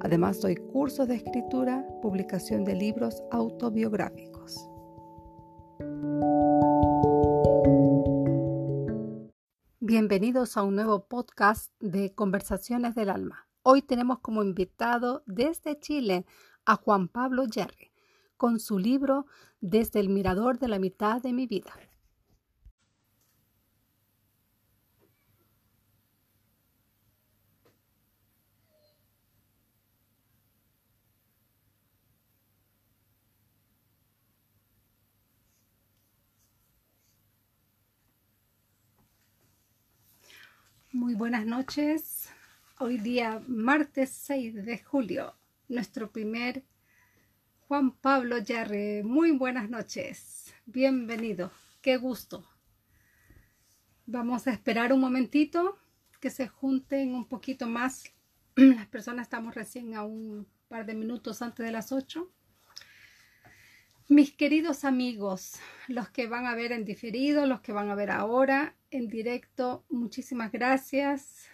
Además, doy cursos de escritura, publicación de libros autobiográficos. Bienvenidos a un nuevo podcast de Conversaciones del Alma. Hoy tenemos como invitado desde Chile a Juan Pablo Yerri con su libro Desde el Mirador de la mitad de mi vida. Muy buenas noches. Hoy día, martes 6 de julio, nuestro primer Juan Pablo Yarre. Muy buenas noches. Bienvenido. Qué gusto. Vamos a esperar un momentito que se junten un poquito más. Las personas estamos recién a un par de minutos antes de las 8. Mis queridos amigos, los que van a ver en diferido, los que van a ver ahora en directo, muchísimas gracias.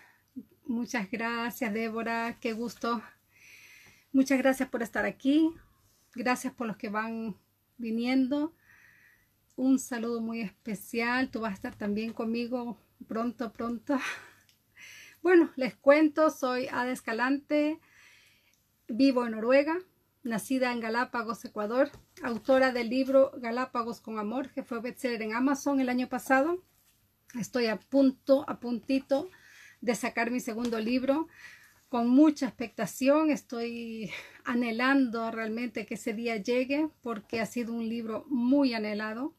Muchas gracias, Débora, qué gusto. Muchas gracias por estar aquí. Gracias por los que van viniendo. Un saludo muy especial. Tú vas a estar también conmigo pronto, pronto. Bueno, les cuento, soy Ada Escalante, vivo en Noruega, nacida en Galápagos, Ecuador, autora del libro Galápagos con Amor, que fue bestseller en Amazon el año pasado. Estoy a punto, a puntito de sacar mi segundo libro con mucha expectación. Estoy anhelando realmente que ese día llegue porque ha sido un libro muy anhelado.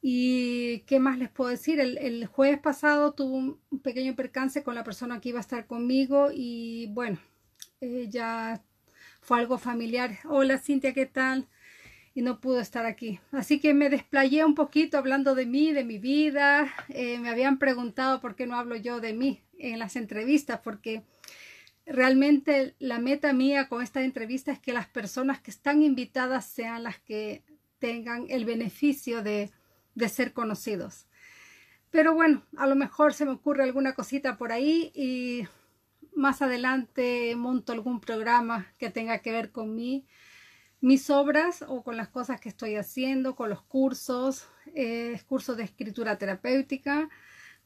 ¿Y qué más les puedo decir? El, jueves pasado tuve un pequeño percance con la persona que iba a estar conmigo y bueno, eh, ya fue algo familiar. Hola Cintia, ¿qué tal? Y no pudo estar aquí. Así que me desplayé un poquito hablando de mí, de mi vida. Eh, me habían preguntado por qué no hablo yo de mí en las entrevistas, porque realmente la meta mía con esta entrevista es que las personas que están invitadas sean las que tengan el beneficio de, de ser conocidos. Pero bueno, a lo mejor se me ocurre alguna cosita por ahí y más adelante monto algún programa que tenga que ver con mí, mis obras o con las cosas que estoy haciendo, con los cursos, cursos de escritura terapéutica,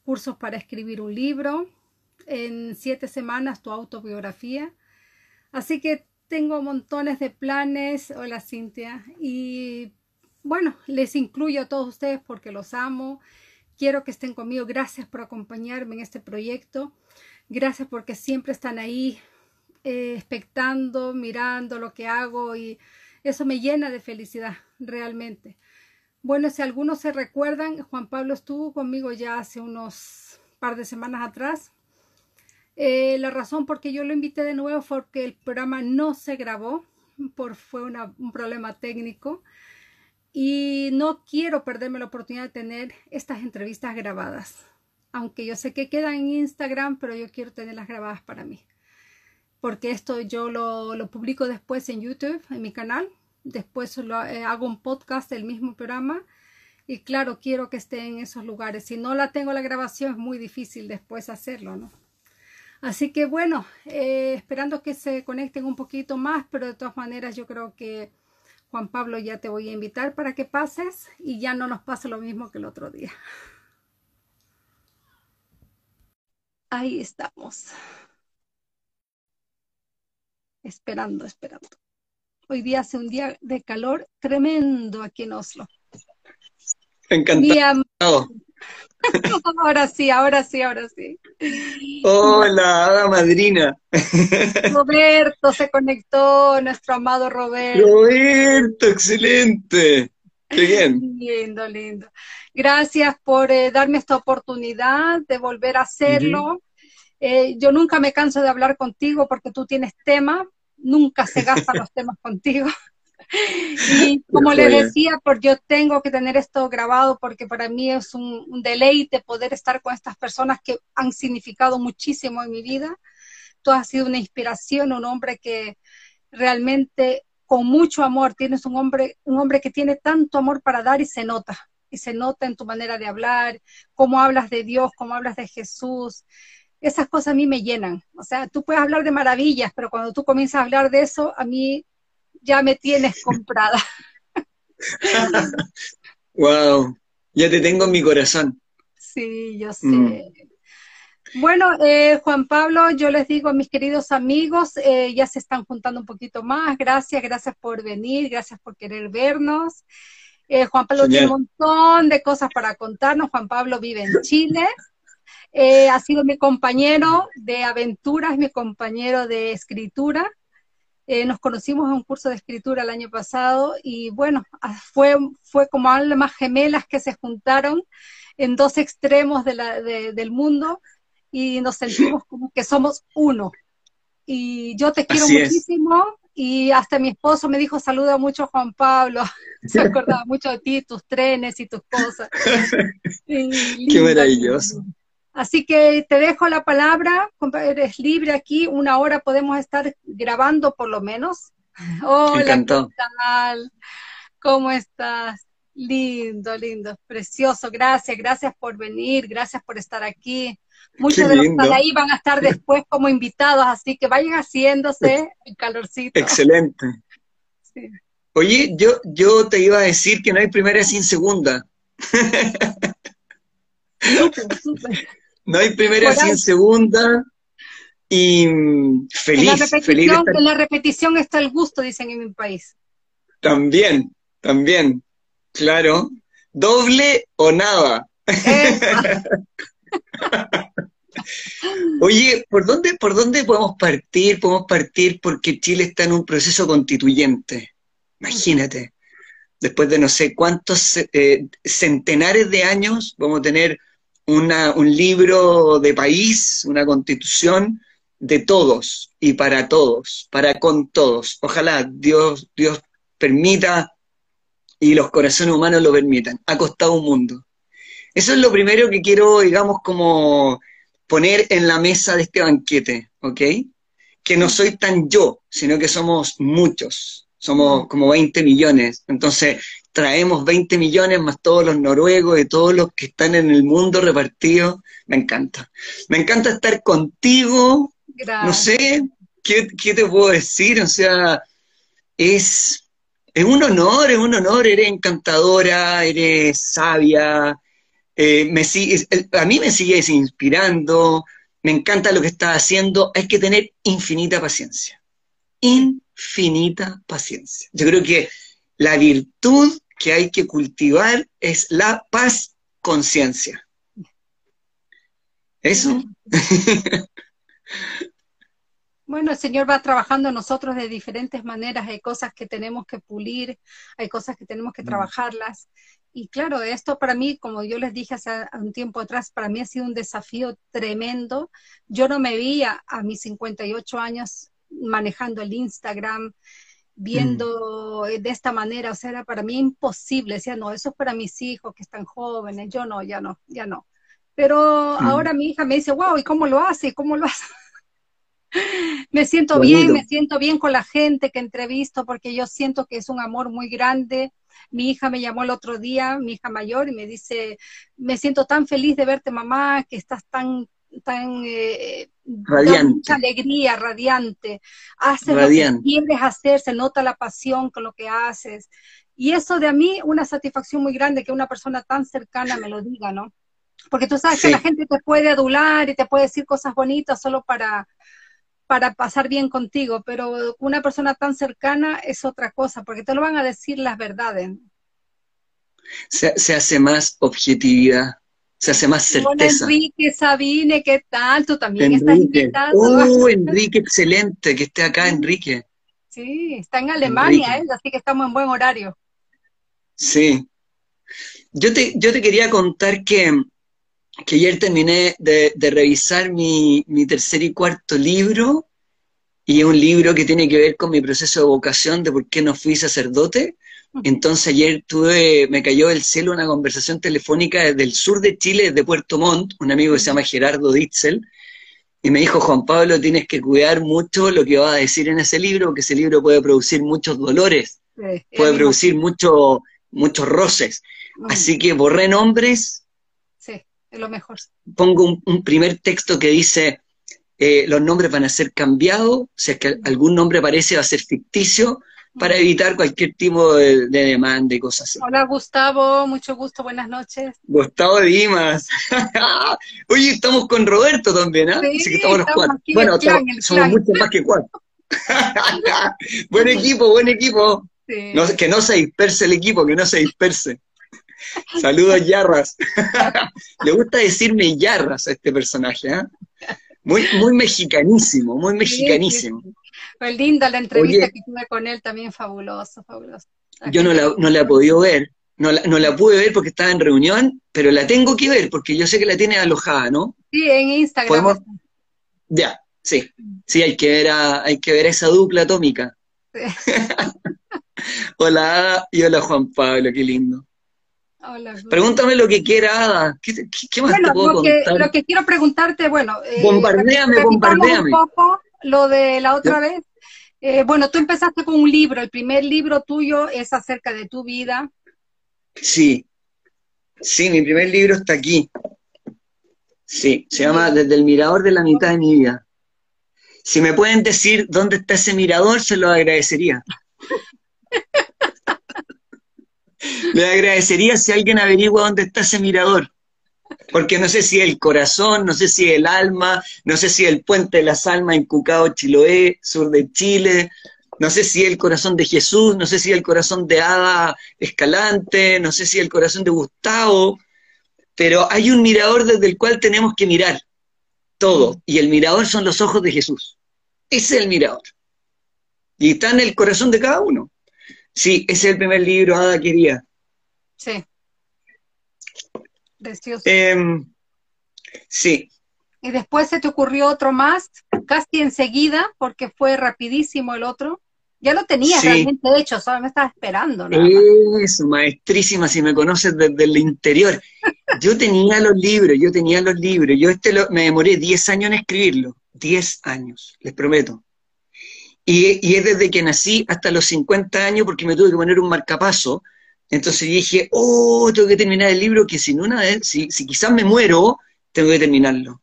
cursos para escribir un libro, en siete semanas tu autobiografía. Así que tengo montones de planes. Hola Cintia. Y bueno, les incluyo a todos ustedes porque los amo. Quiero que estén conmigo. Gracias por acompañarme en este proyecto. Gracias porque siempre están ahí eh, expectando, mirando lo que hago y eso me llena de felicidad realmente. Bueno, si algunos se recuerdan, Juan Pablo estuvo conmigo ya hace unos par de semanas atrás. Eh, la razón por que yo lo invité de nuevo fue porque el programa no se grabó, por, fue un problema técnico y no quiero perderme la oportunidad de tener estas entrevistas grabadas aunque yo sé que quedan en Instagram, pero yo quiero tenerlas grabadas para mí. Porque esto yo lo, publico después en YouTube, en mi canal. Después eh, hago un podcast del mismo programa. Y claro, quiero que esté en esos lugares. Si no la tengo la grabación, es muy difícil después hacerlo, ¿no? Así que bueno, eh, esperando que se conecten un poquito más, pero de todas maneras yo creo que Juan Pablo ya te voy a invitar para que pases y ya no nos pase lo mismo que el otro día. Ahí estamos. Esperando, esperando. Hoy día hace un día de calor tremendo aquí en Oslo. Encantado. ahora sí, ahora sí, ahora sí. Hola, hada madrina. Roberto se conectó, nuestro amado Roberto. Roberto, excelente. Qué bien. Lindo, lindo. Gracias por eh, darme esta oportunidad de volver a hacerlo. Eh, yo nunca me canso de hablar contigo porque tú tienes tema nunca se gastan los temas contigo. Y como les decía, por yo tengo que tener esto grabado porque para mí es un, un, deleite poder estar con estas personas que han significado muchísimo en mi vida. Tú has sido una inspiración, un hombre que realmente con mucho amor, tienes un hombre, un hombre que tiene tanto amor para dar y se nota, y se nota en tu manera de hablar, cómo hablas de Dios, cómo hablas de Jesús. Esas cosas a mí me llenan. O sea, tú puedes hablar de maravillas, pero cuando tú comienzas a hablar de eso, a mí ya me tienes comprada. wow, ya te tengo en mi corazón. Sí, yo sé. Mm. Bueno, eh, Juan Pablo, yo les digo a mis queridos amigos, eh, ya se están juntando un poquito más. Gracias, gracias por venir, gracias por querer vernos. Eh, Juan Pablo tiene un montón de cosas para contarnos. Juan Pablo vive en Chile. ha sido mi compañero de aventuras, mi compañero de escritura. nos conocimos en un curso de escritura el año pasado y bueno, ah, fue, fue como almas gemelas que se juntaron en dos extremos de la, del mundo y nos sentimos como que somos uno. Y yo te quiero muchísimo y hasta mi esposo me dijo saluda mucho a Juan Pablo, se acordaba mucho de ti, tus trenes y tus cosas. Qué maravilloso. Así que te dejo la palabra, eres libre aquí, una hora podemos estar grabando por lo menos. Hola, ¿qué tal? ¿Cómo estás? Lindo, lindo, precioso. Gracias, gracias por venir, gracias por estar aquí. Muchos de los que están ahí van a estar después como invitados, así que vayan haciéndose el calorcito. Excelente. Oye, yo, yo te iba a decir que no hay primera sin segunda. No hay primera sin segunda. Y feliz, en la, feliz en la repetición está el gusto, dicen en mi país. También, también, claro. Doble o nada. Oye, ¿por dónde, ¿por dónde podemos partir? Podemos partir porque Chile está en un proceso constituyente. Imagínate, después de no sé cuántos eh, centenares de años, vamos a tener una, un libro de país, una constitución de todos y para todos, para con todos. Ojalá Dios, Dios permita y los corazones humanos lo permitan. Ha costado un mundo. Eso es lo primero que quiero, digamos, como poner en la mesa de este banquete, ¿ok? Que no soy tan yo, sino que somos muchos, somos como 20 millones. Entonces, traemos 20 millones más todos los noruegos y todos los que están en el mundo repartidos. Me encanta. Me encanta estar contigo. No sé, ¿qué, ¿qué, te puedo decir? O sea, es, es un honor, es un honor. Eres encantadora, eres sabia, eh, me a mí me sigues inspirando, me encanta lo que estás haciendo, hay que tener infinita paciencia, infinita paciencia. Yo creo que la virtud que hay que cultivar es la paz conciencia. Eso. Bueno, el Señor va trabajando en nosotros de diferentes maneras. Hay cosas que tenemos que pulir, hay cosas que tenemos que mm. trabajarlas. Y claro, esto para mí, como yo les dije hace un tiempo atrás, para mí ha sido un desafío tremendo. Yo no me veía a mis 58 años manejando el Instagram, viendo mm. de esta manera, o sea, era para mí imposible. Decía, no, eso es para mis hijos que están jóvenes, yo no, ya no, ya no. Pero mm. ahora mi hija me dice, wow, ¿y cómo lo hace? ¿Cómo lo hace? Me siento bien, me siento bien con la gente que entrevisto porque yo siento que es un amor muy grande. Mi hija me llamó el otro día, mi hija mayor, y me dice, me siento tan feliz de verte mamá, que estás tan tan eh, radiante. mucha alegría, radiante. Haces lo que quieres hacer, se nota la pasión con lo que haces. Y eso de a mí, una satisfacción muy grande que una persona tan cercana me lo diga, ¿no? Porque tú sabes que la gente te puede adular y te puede decir cosas bonitas solo para, para pasar bien contigo, pero una persona tan cercana es otra cosa, porque te lo van a decir las verdades. Se, hace más objetividad, se hace más certeza. Hola Enrique, Sabine, ¿qué tal? Tú también estás invitado. Oh, Enrique, excelente, que esté acá, Enrique. Sí, está en Alemania, ¿eh? así que estamos en buen horario. Sí. Yo te, yo te quería contar que que ayer terminé de, revisar mi, tercer y cuarto libro y es un libro que tiene que ver con mi proceso de vocación de por qué no fui sacerdote. Entonces ayer tuve, me cayó del cielo una conversación telefónica desde el sur de Chile, desde Puerto Montt, un amigo que se llama Gerardo Ditzel, y me dijo, Juan Pablo, tienes que cuidar mucho lo que vas a decir en ese libro, porque ese libro puede producir muchos dolores, puede producir mucho, muchos roces. Así que borré nombres. Sí, es lo mejor. Pongo un, primer texto que dice, eh, los nombres van a ser cambiados, o sea que algún nombre aparece va a ser ficticio, para evitar cualquier tipo de, demanda y cosas así. Hola Gustavo, mucho gusto, buenas noches. Gustavo Dimas. Oye, estamos con Roberto también, ¿ah? Sí, que estamos los cuatro. Bueno, somos, mucho más que cuatro. buen equipo, buen equipo. que no se disperse el equipo, que no se disperse. Saludos, Yarras. Le gusta decirme Yarras a este personaje, ¿ah? Muy, muy mexicanísimo, muy mexicanísimo. Fue linda la entrevista que tuve con él, también fabuloso, fabuloso. yo no la, no la he podido ver, no la, no la pude ver porque estaba en reunión, pero la tengo que ver porque yo sé que la tiene alojada, ¿no? Sí, en Instagram. Ya, sí, sí, hay que ver a, hay que ver esa dupla atómica. hola y hola Juan Pablo, qué lindo. Hola, Pregúntame lo que quiera, Ada. ¿Qué, más te puedo lo contar? Que, lo que quiero preguntarte, bueno... Eh, bombardeame, bombardeame. Un poco lo de la otra vez, eh, bueno, tú empezaste con un libro, el primer libro tuyo es acerca de tu vida. Sí, sí, mi primer libro está aquí. Sí, se llama Desde el mirador de la mitad de mi vida. Si me pueden decir dónde está ese mirador, se lo agradecería. Le agradecería si alguien averigua dónde está ese mirador porque no sé si el corazón, no sé si el alma, no sé si el puente de las almas en Cucao, Chiloé, sur de Chile, no sé si el corazón de Jesús, no sé si el corazón de Ada Escalante, no sé si el corazón de Gustavo, pero hay un mirador desde el cual tenemos que mirar todo, y el mirador son los ojos de Jesús. Ese es el mirador. Y está en el corazón de cada uno. Sí, ese es el primer libro, Ada quería. Sí. Em, sí. Y después se te ocurrió otro más, casi enseguida, porque fue rapidísimo el otro. Ya lo tenías realmente hecho, solo me estaba esperando. Eso, maestrísima, si me conoces desde el interior. Yo tenía los libros, yo tenía los libros. Yo este me demoré 10 años en escribirlo. 10 años, les prometo. Y, y, es desde que nací hasta los 50 años porque me tuve que poner un marcapaso entonces dije, oh, tengo que terminar el libro, que sin una vez, si, quizás me muero, tengo que terminarlo.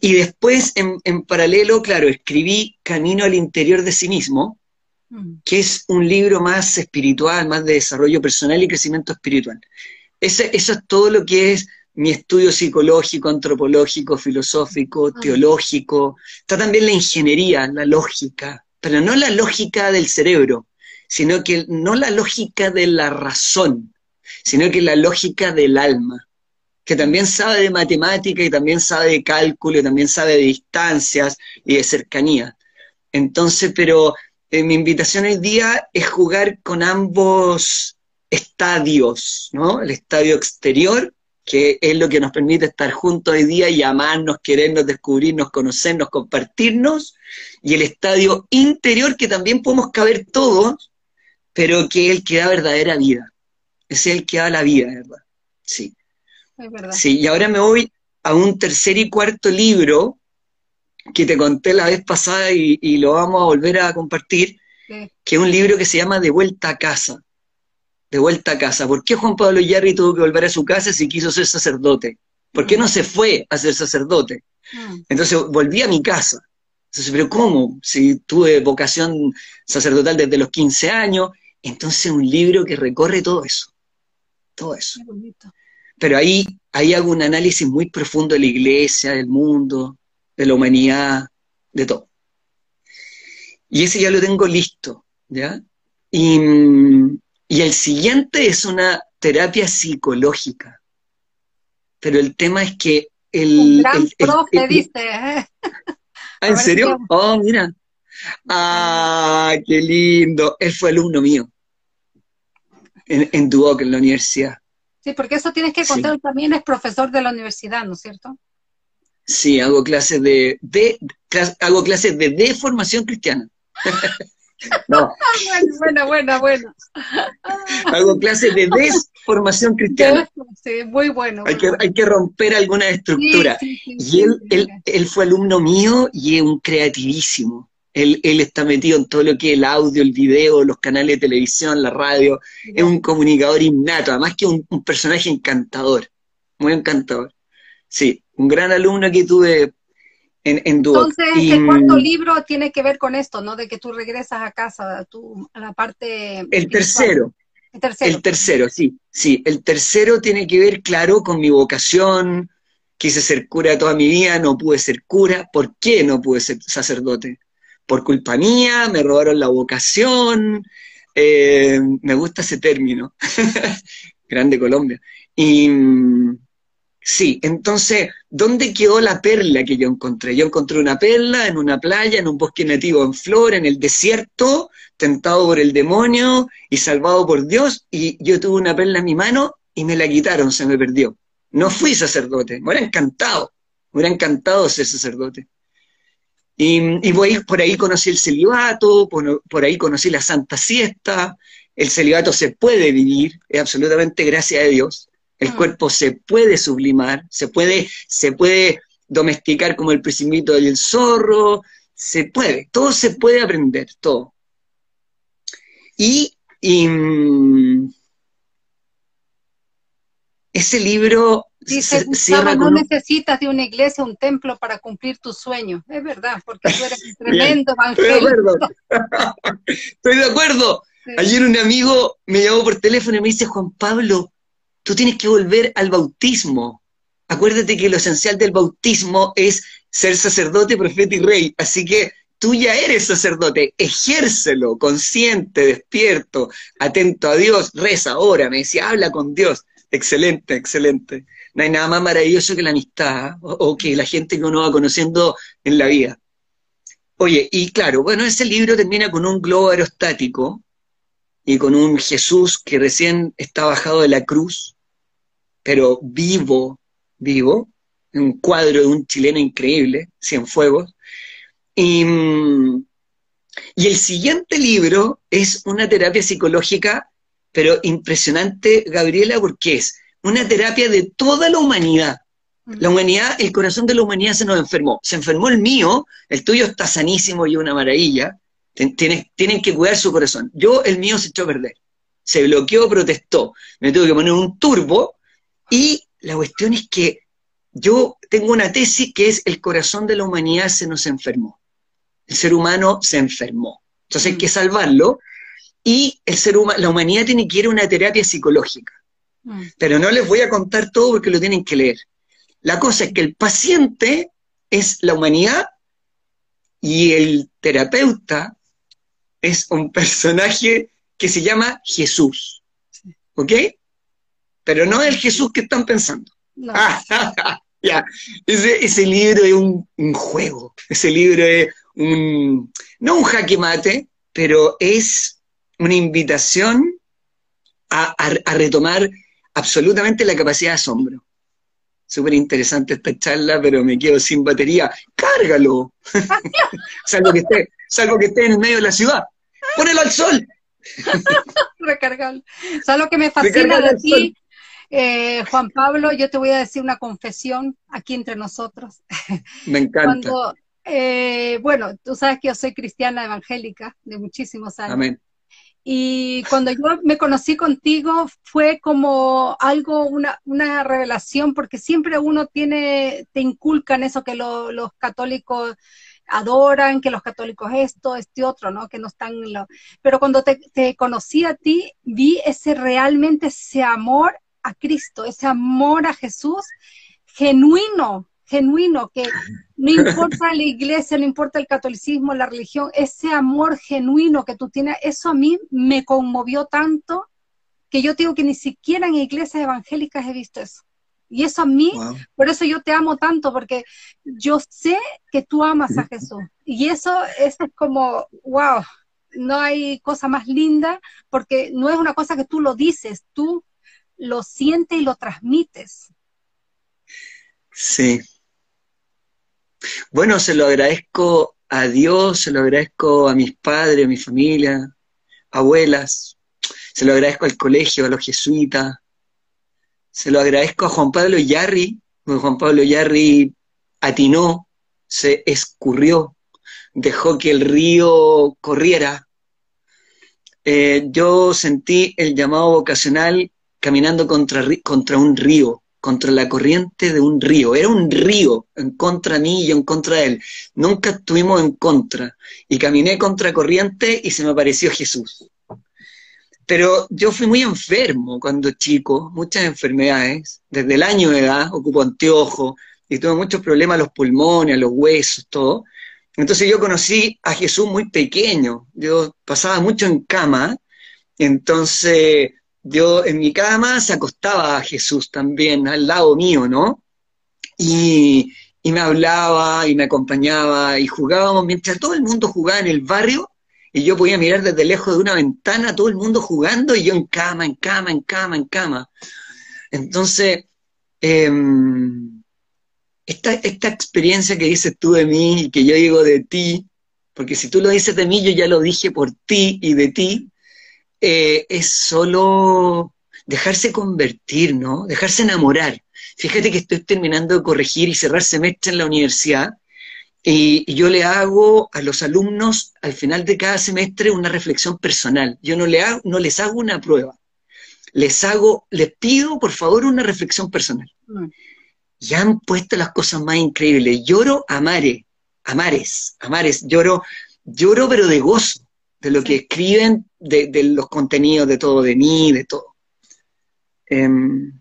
Y después, en, paralelo, claro, escribí Camino al interior de sí mismo, mm. que es un libro más espiritual, más de desarrollo personal y crecimiento espiritual. Ese, eso es todo lo que es mi estudio psicológico, antropológico, filosófico, teológico. Está también la ingeniería, la lógica, pero no la lógica del cerebro, sino que no la lógica de la razón, sino que la lógica del alma, que también sabe de matemática y también sabe de cálculo y también sabe de distancias y de cercanía. Entonces, pero eh, mi invitación hoy día es jugar con ambos estadios, ¿no? El estadio exterior, que es lo que nos permite estar juntos hoy día y amarnos, querernos, descubrirnos, conocernos, compartirnos, y el estadio interior, que también podemos caber todos, pero que es el que da verdadera vida. Es el que da la vida, ¿verdad? Sí. Es verdad. Sí, y ahora me voy a un tercer y cuarto libro que te conté la vez pasada y, lo vamos a volver a compartir, que es un libro que se llama De vuelta a casa. De vuelta a casa. ¿Por qué Juan Pablo Yarri tuvo que volver a su casa si quiso ser sacerdote? ¿Por qué no se fue a ser sacerdote? Mm. Entonces volví a mi casa. Entonces, pero ¿cómo? Si tuve vocación sacerdotal desde los 15 años entonces un libro que recorre todo eso, todo eso. Pero ahí, ahí hago un análisis muy profundo de la iglesia, del mundo, de la humanidad, de todo. Y ese ya lo tengo listo, ¿ya? Y, el siguiente es una terapia psicológica. Pero el tema es que el... Un gran profe, dice. ¿eh? ¿Ah, ¿En serio? Oh, mira. Ah, qué lindo. Él fue alumno mío en, en Duoc, en la universidad. Sí, porque eso tienes que contar, también es profesor de la universidad, ¿no es cierto? Sí, hago clases de, de hago clases de deformación cristiana. no. Bueno, bueno, bueno, Hago clases de desformación cristiana. Sí, muy bueno. hay, que, hay que romper alguna estructura. y él, él, él, fue alumno mío y es un creativísimo. Él, él, está metido en todo lo que es el audio, el video, los canales de televisión, la radio. Es un comunicador innato, además que un, un personaje encantador, muy encantador. Sí, un gran alumno que tuve en, en Entonces, el cuarto libro tiene que ver con esto, ¿no? De que tú regresas a casa, a, tu, a la parte... El tercero. El tercero. El tercero, sí, sí. El tercero tiene que ver, claro, con mi vocación. Quise ser cura toda mi vida, no pude ser cura. ¿Por qué no pude ser sacerdote? Por culpa mía, me robaron la vocación. Eh, me gusta ese término. Grande Colombia. Y Sí, entonces, ¿dónde quedó la perla que yo encontré? Yo encontré una perla en una playa, en un bosque nativo en flor, en el desierto, tentado por el demonio y salvado por Dios, y yo tuve una perla en mi mano y me la quitaron, se me perdió. No fui sacerdote, me hubiera encantado, me hubiera encantado ser sacerdote. Y, y por ahí conocí el celibato, por, por ahí conocí la Santa Siesta, el celibato se puede vivir, es absolutamente gracias a Dios el mm. cuerpo se puede sublimar, se puede, se puede domesticar como el principito y el zorro, se puede, todo se puede aprender, todo. Y, mm, ese libro Dice Gustavo, no necesitas de una iglesia, un templo para cumplir tus sueños. Es verdad, porque tú eres un tremendo evangélico. Estoy de acuerdo. Estoy de acuerdo. Ayer un amigo me llamó por teléfono y me dice, Juan Pablo, tú tienes que volver al bautismo. Acuérdate que lo esencial del bautismo es ser sacerdote, profeta y rey. Así que tú ya eres sacerdote, ejércelo, consciente, despierto, atento a Dios, reza, ora, me decía, habla con Dios. Excelente, excelente. No hay nada más maravilloso que la amistad o, o, que la gente que uno va conociendo en la vida. Oye, y claro, bueno, ese libro termina con un globo aerostático y con un Jesús que recién está bajado de la cruz pero vivo, vivo, un cuadro de un chileno increíble, Cienfuegos. Y, y el siguiente libro es una terapia psicológica, pero impresionante, Gabriela, porque es una terapia de toda la humanidad. La humanidad, el corazón de la humanidad se nos enfermó. Se enfermó el mío, el tuyo está sanísimo y una maravilla. Tienen, tienen que cuidar su corazón. Yo, el mío se echó a perder. Se bloqueó, protestó. Me tuve que poner un turbo y la cuestión es que yo tengo una tesis que es el corazón de la humanidad se nos enfermó. El ser humano se enfermó. Entonces hay mm. que salvarlo y el ser humano, la humanidad tiene que ir a una terapia psicológica. Mm. Pero no les voy a contar todo porque lo tienen que leer. La cosa es que el paciente es la humanidad y el terapeuta es un personaje que se llama Jesús. ¿Ok? Pero no el Jesús que están pensando. ya, ese, ese, libro es un, un, juego, ese libro es un, no un jaque mate, pero es una invitación a, a, a retomar absolutamente la capacidad de asombro. Súper interesante esta charla, pero me quedo sin batería. ¡Cárgalo! salvo, que esté, salvo que esté en el medio de la ciudad. ¡Pónelo al sol! Recargarlo. ¿Sabes lo que me fascina de ti? Eh, Juan Pablo, yo te voy a decir una confesión aquí entre nosotros. Me encanta. Eh, bueno, tú sabes que yo soy cristiana evangélica de muchísimos años. Amén. Y cuando yo me conocí contigo fue como algo, una, una revelación, porque siempre uno tiene, te inculcan eso que los católicos adoran, que los católicos esto, este otro, ¿no? Que no están en lo... Pero cuando te, te conocí a ti, vi ese realmente ese amor a Cristo, ese amor a Jesús genuino, genuino, que no importa la iglesia, no importa el catolicismo, la religión, ese amor genuino que tú tienes, eso a mí me conmovió tanto que yo digo que ni siquiera en iglesias evangélicas he visto eso. Y eso a mí, por eso yo te amo tanto, porque yo sé que tú amas a Jesús. Y eso, eso es como, wow, no hay cosa más linda, porque no es una cosa que tú lo dices, tú lo sientes y lo transmites. Sí. Bueno, se lo agradezco a Dios, se lo agradezco a mis padres, a mi familia, abuelas, se lo agradezco al colegio, a los jesuitas, se lo agradezco a Juan Pablo Yarri, porque Juan Pablo Yarri atinó, se escurrió, dejó que el río corriera. Eh, yo sentí el llamado vocacional caminando contra, contra un río, contra la corriente de un río. Era un río en contra mí y en contra de él. Nunca estuvimos en contra. Y caminé contra corriente y se me apareció Jesús. Pero yo fui muy enfermo cuando chico, muchas enfermedades. Desde el año de edad ocupo anteojos y tuve muchos problemas a los pulmones, a los huesos, todo. Entonces yo conocí a Jesús muy pequeño. Yo pasaba mucho en cama. Entonces yo en mi cama se acostaba a Jesús también, al lado mío, ¿no? Y, y me hablaba y me acompañaba y jugábamos mientras todo el mundo jugaba en el barrio y yo podía mirar desde lejos de una ventana todo el mundo jugando y yo en cama, en cama, en cama, en cama. Entonces, em, esta, esta experiencia que dices tú de mí y que yo digo de ti, porque si tú lo dices de mí, yo ya lo dije por ti y de ti, eh, es solo dejarse convertir, ¿no? Dejarse enamorar. Fíjate que estoy terminando de corregir y cerrar semestre en la universidad y, yo le hago a los alumnos al final de cada semestre una reflexión personal. Yo no, le hago, no les hago una prueba. Les hago, les pido por favor una reflexión personal. Mm. Ya han puesto las cosas más increíbles. Lloro a mares, a mares, a mares. Lloro, lloro pero de gozo, de lo que escriben, de, los contenidos, de todo, de mí, de todo. Em,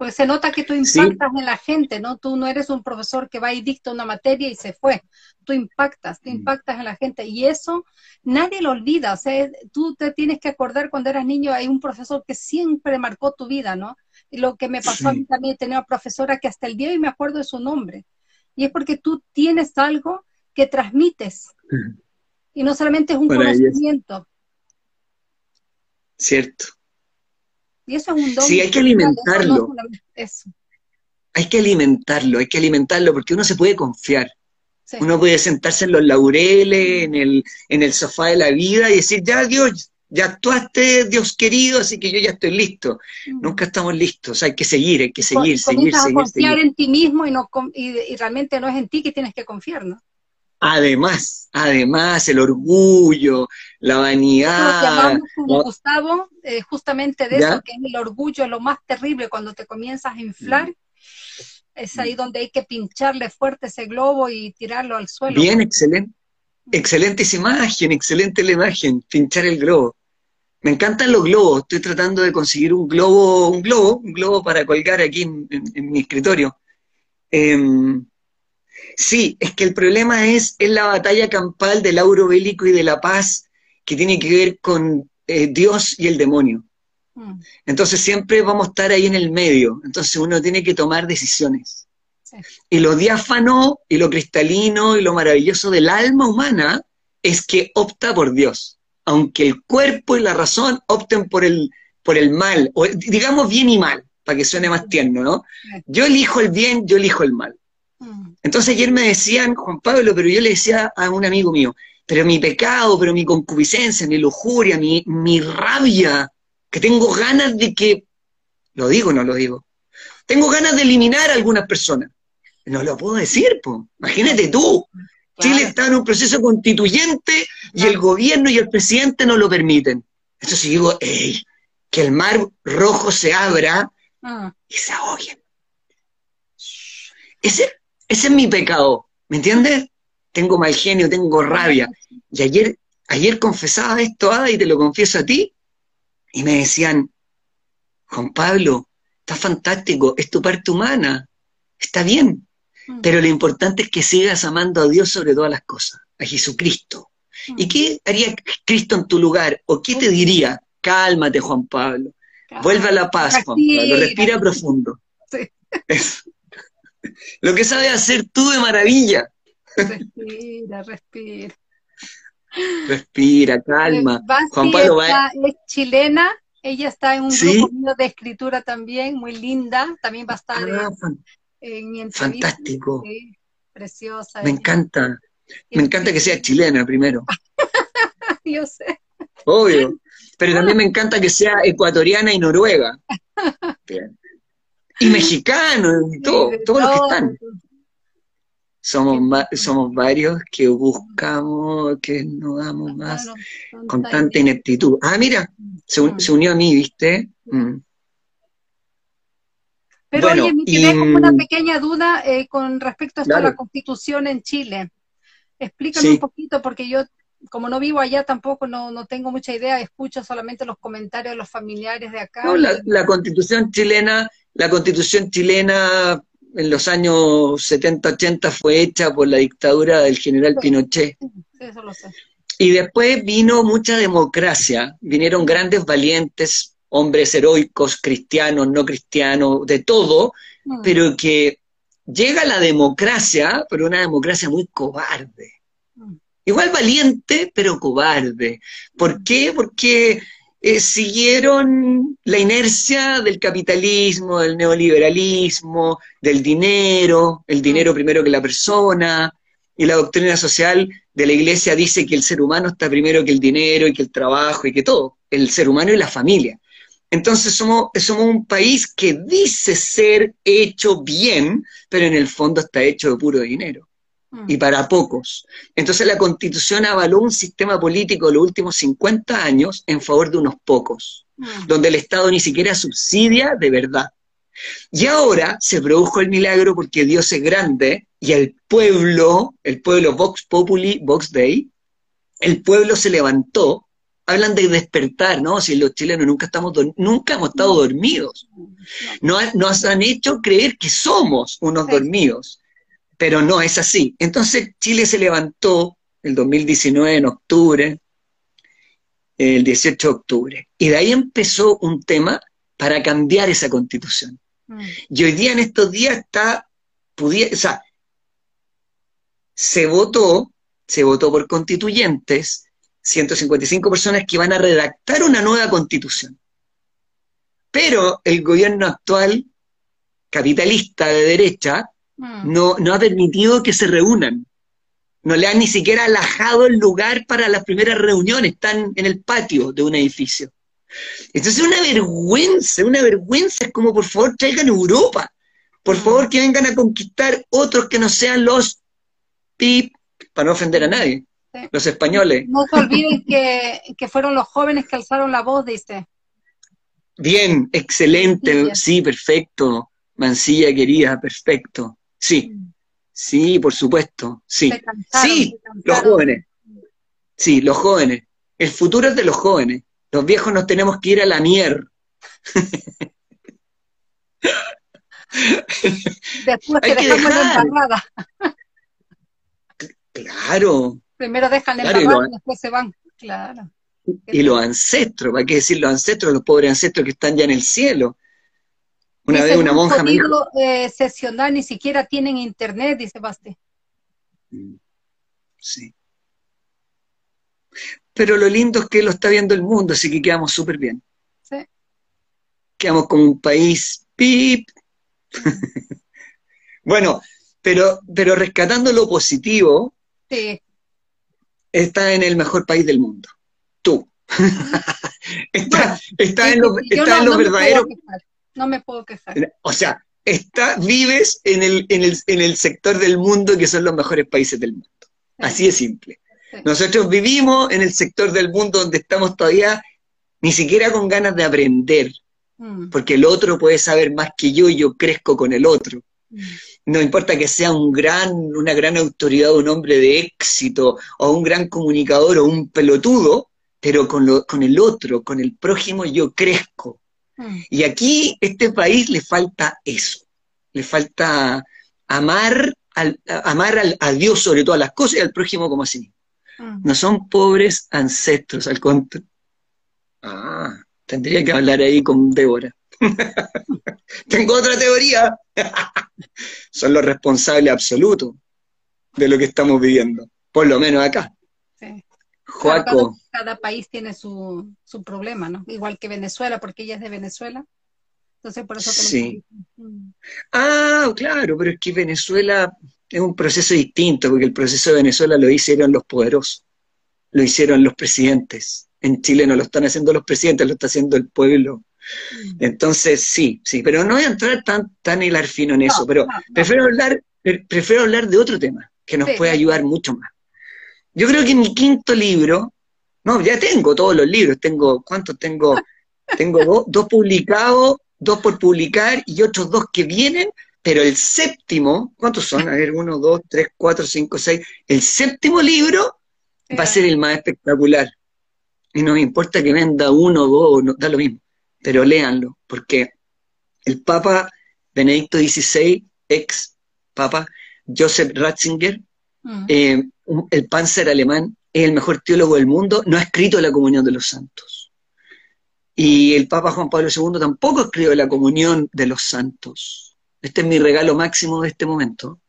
pues se nota que tú impactas en la gente, ¿no? Tú no eres un profesor que va y dicta una materia y se fue. Tú impactas, tú mm. impactas en la gente. Y eso nadie lo olvida. O sea, tú te tienes que acordar cuando eras niño, hay un profesor que siempre marcó tu vida, ¿no? Y lo que me pasó a mí también, tenía una profesora que hasta el día de hoy me acuerdo de su nombre. Y es porque tú tienes algo que transmites. Y no solamente es un conocimiento. Cierto. Y eso es un don. Sí, hay que alimentarlo. Hay que alimentarlo, hay que alimentarlo porque uno se puede confiar. Uno puede sentarse en los laureles, en el, en el sofá de la vida y decir, ya Dios, ya actuaste, Dios querido, así que yo ya estoy listo. Mm. Nunca estamos listos, hay que seguir, hay que seguir, seguir, seguir. A confiar en ti mismo y, no, y, realmente no es en ti que tienes que confiar, ¿no? Además, además, el orgullo, la vanidad. como Gustavo, eh, justamente de eso, que es el orgullo, lo más terrible cuando te comienzas a inflar. Mm. Es ahí donde hay que pincharle fuerte ese globo y tirarlo al suelo. Bien, excelente. Excelente esa imagen, excelente la imagen, pinchar el globo. Me encantan los globos, estoy tratando de conseguir un globo, un globo, un globo para colgar aquí en, mi escritorio. Em, Sí, es que el problema es, es la batalla campal del auro bélico y de la paz que tiene que ver con eh, Dios y el demonio. Mm. Entonces siempre vamos a estar ahí en el medio. Entonces uno tiene que tomar decisiones. Y lo diáfano y lo cristalino y lo maravilloso del alma humana es que opta por Dios. Aunque el cuerpo y la razón opten por el, por el mal, o digamos bien y mal, para que suene más tierno, ¿no? Yo elijo el bien, yo elijo el mal. Entonces ayer me decían, Juan Pablo, pero yo le decía a un amigo mío, pero mi pecado, pero mi concupiscencia, mi lujuria, mi, mi rabia, que tengo ganas de que, lo digo o no lo digo, tengo ganas de eliminar a algunas personas. No lo puedo decir, pues. Imagínate tú. Chile está en un proceso constituyente y el gobierno y el presidente no lo permiten. Entonces digo, ey, que el mar rojo se abra ah. y se ahoguen. Ese, ese es mi pecado, ¿me entiendes? Tengo mal genio, tengo rabia. Y ayer, ayer confesaba esto, Ada, y te lo confieso a ti, y me decían, Juan Pablo, está fantástico, es tu parte humana, está bien, mm. pero lo importante es que sigas amando a Dios sobre todas las cosas, a Jesucristo. ¿Y mm. qué haría Cristo en tu lugar? ¿O qué te diría? Cálmate, Juan Pablo. Vuelve a la paz, Juan Pablo. Respira profundo. Sí. Lo que sabes hacer tú de maravilla. Respira, respira. Respira, calma. Juan Pablo es chilena, ella está en un grupo de escritura también, muy linda, también va a estar ah, en, mi Fantástico. preciosa. Me encanta. Me encanta que sea chilena primero. Yo sé. Obvio. Pero también me encanta que sea ecuatoriana y noruega. Y mexicano, y todo, todos los que están. Somos, somos varios que buscamos, que nos damos más con tanta ineptitud. Ah, mira, se, mm. unió a mí, ¿viste? Mm. Pero oye, me quedé como una pequeña duda eh, con respecto a, la constitución en Chile. Explícame un poquito, porque yo, como no vivo allá tampoco, no, no tengo mucha idea, escucho solamente los comentarios de los familiares de acá. No, la, la constitución chilena, la constitución chilena en los años 70-80 fue hecha por la dictadura del general Pinochet. eso lo sé. Y después vino mucha democracia, vinieron grandes valientes, hombres heroicos, cristianos, no cristianos, de todo, mm. pero que llega la democracia, pero una democracia muy cobarde. Igual valiente, pero cobarde. ¿Por qué? Porque eh, siguieron la inercia del capitalismo, del neoliberalismo, del dinero, el dinero primero que la persona, y la doctrina social de la iglesia dice que el ser humano está primero que el dinero y que el trabajo y que todo, el ser humano y la familia. Entonces somos, somos un país que dice ser hecho bien, pero en el fondo está hecho de puro dinero y para pocos. Entonces la constitución avaló un sistema político de los últimos 50 años en favor de unos pocos, donde el Estado ni siquiera subsidia de verdad. Y ahora se produjo el milagro porque Dios es grande y el pueblo, el pueblo Vox Populi, Vox Dei, el pueblo se levantó. Hablan de despertar, ¿no? Si los chilenos nunca, estamos nunca hemos estado dormidos. nos han hecho creer que somos unos dormidos pero no es así. Entonces Chile se levantó el 2019 en octubre, el 18 de octubre, y de ahí empezó un tema para cambiar esa constitución. Mm. Y hoy día en estos días está, pudiera, o sea, se votó, se votó por constituyentes, 155 personas que van a redactar una nueva constitución. Pero el gobierno actual, capitalista de derecha, Mm. no, no ha permitido que se reúnan. No le han ni siquiera alajado el lugar para las primeras reuniones, están en el patio de un edificio. Entonces es una vergüenza, una vergüenza, es como por favor traigan Europa, por mm. favor que vengan a conquistar otros que no sean los pip, para no ofender a nadie, los españoles. No se olviden que, que, fueron los jóvenes que alzaron la voz, dice. Bien, excelente, sí, perfecto. Mancilla querida, perfecto. Sí, sí, por supuesto, sí. sí, los jóvenes. Sí, los jóvenes. El futuro es de los jóvenes. Los viejos nos tenemos que ir a la mier. Después que dejamos la embarrada. Claro. Primero dejan la embarrada y, después se van. Claro. Y los ancestros, ¿para qué decir los ancestros, los pobres ancestros que están ya en el cielo? Una vez una monja me dijo... Eh, sesionar, ni siquiera tienen internet, dice Baste. Mm, sí. Pero lo lindo es que lo está viendo el mundo, así que quedamos súper bien. Sí. Quedamos como un país pip. bueno, pero, pero rescatando lo positivo, sí. está en el mejor país del mundo. Tú. está, está, en lo, está en lo verdadero no me puedo quejar. O sea, está, vives en el, en, el, en el sector del mundo que son los mejores países del mundo. Así de simple. Nosotros vivimos en el sector del mundo donde estamos todavía ni siquiera con ganas de aprender, mm. porque el otro puede saber más que yo y yo crezco con el otro. Mm. No importa que sea un gran, una gran autoridad, un hombre de éxito, o un gran comunicador, o un pelotudo, pero con, lo, con el otro, con el prójimo, yo crezco. Mm. Y aquí, este país le falta eso. Le falta amar, al, amar al, a Dios sobre todas las cosas y al prójimo como así. Mm. No son pobres ancestros, al contrario. Ah, tendría que hablar ahí con Débora. Tengo otra teoría. son los responsables absolutos de lo que estamos viviendo, por lo menos acá. Cada, país tiene su, su, problema, ¿no? Igual que Venezuela, porque ella es de Venezuela. Entonces, por eso Sí. Mm. Ah, claro, pero es que Venezuela, es un proceso distinto, porque el proceso de Venezuela lo hicieron los poderosos, lo hicieron los presidentes. En Chile no lo están haciendo los presidentes, lo está haciendo el pueblo. Mm. Entonces, sí, sí, pero no voy a entrar tan, tan hilar fino en eso, pero prefiero hablar, prefiero hablar de otro tema que nos puede ayudar mucho más. Yo creo que mi quinto libro, no, ya tengo todos los libros, tengo, ¿cuántos tengo? Tengo dos publicados, dos por publicar y otros dos que vienen, pero el séptimo, ¿cuántos son? A ver, uno, dos, tres, cuatro, cinco, seis. El séptimo libro va a ser el más espectacular. Y no me importa que venda uno, dos, no, da lo mismo. Pero léanlo, porque el Papa Benedicto XVI, ex Papa Joseph Ratzinger, mm. eh, el Panzer alemán, es el mejor teólogo del mundo, no ha escrito la comunión de los santos. Y el Papa Juan Pablo II tampoco escribió la comunión de los santos. Este es mi regalo máximo de este momento.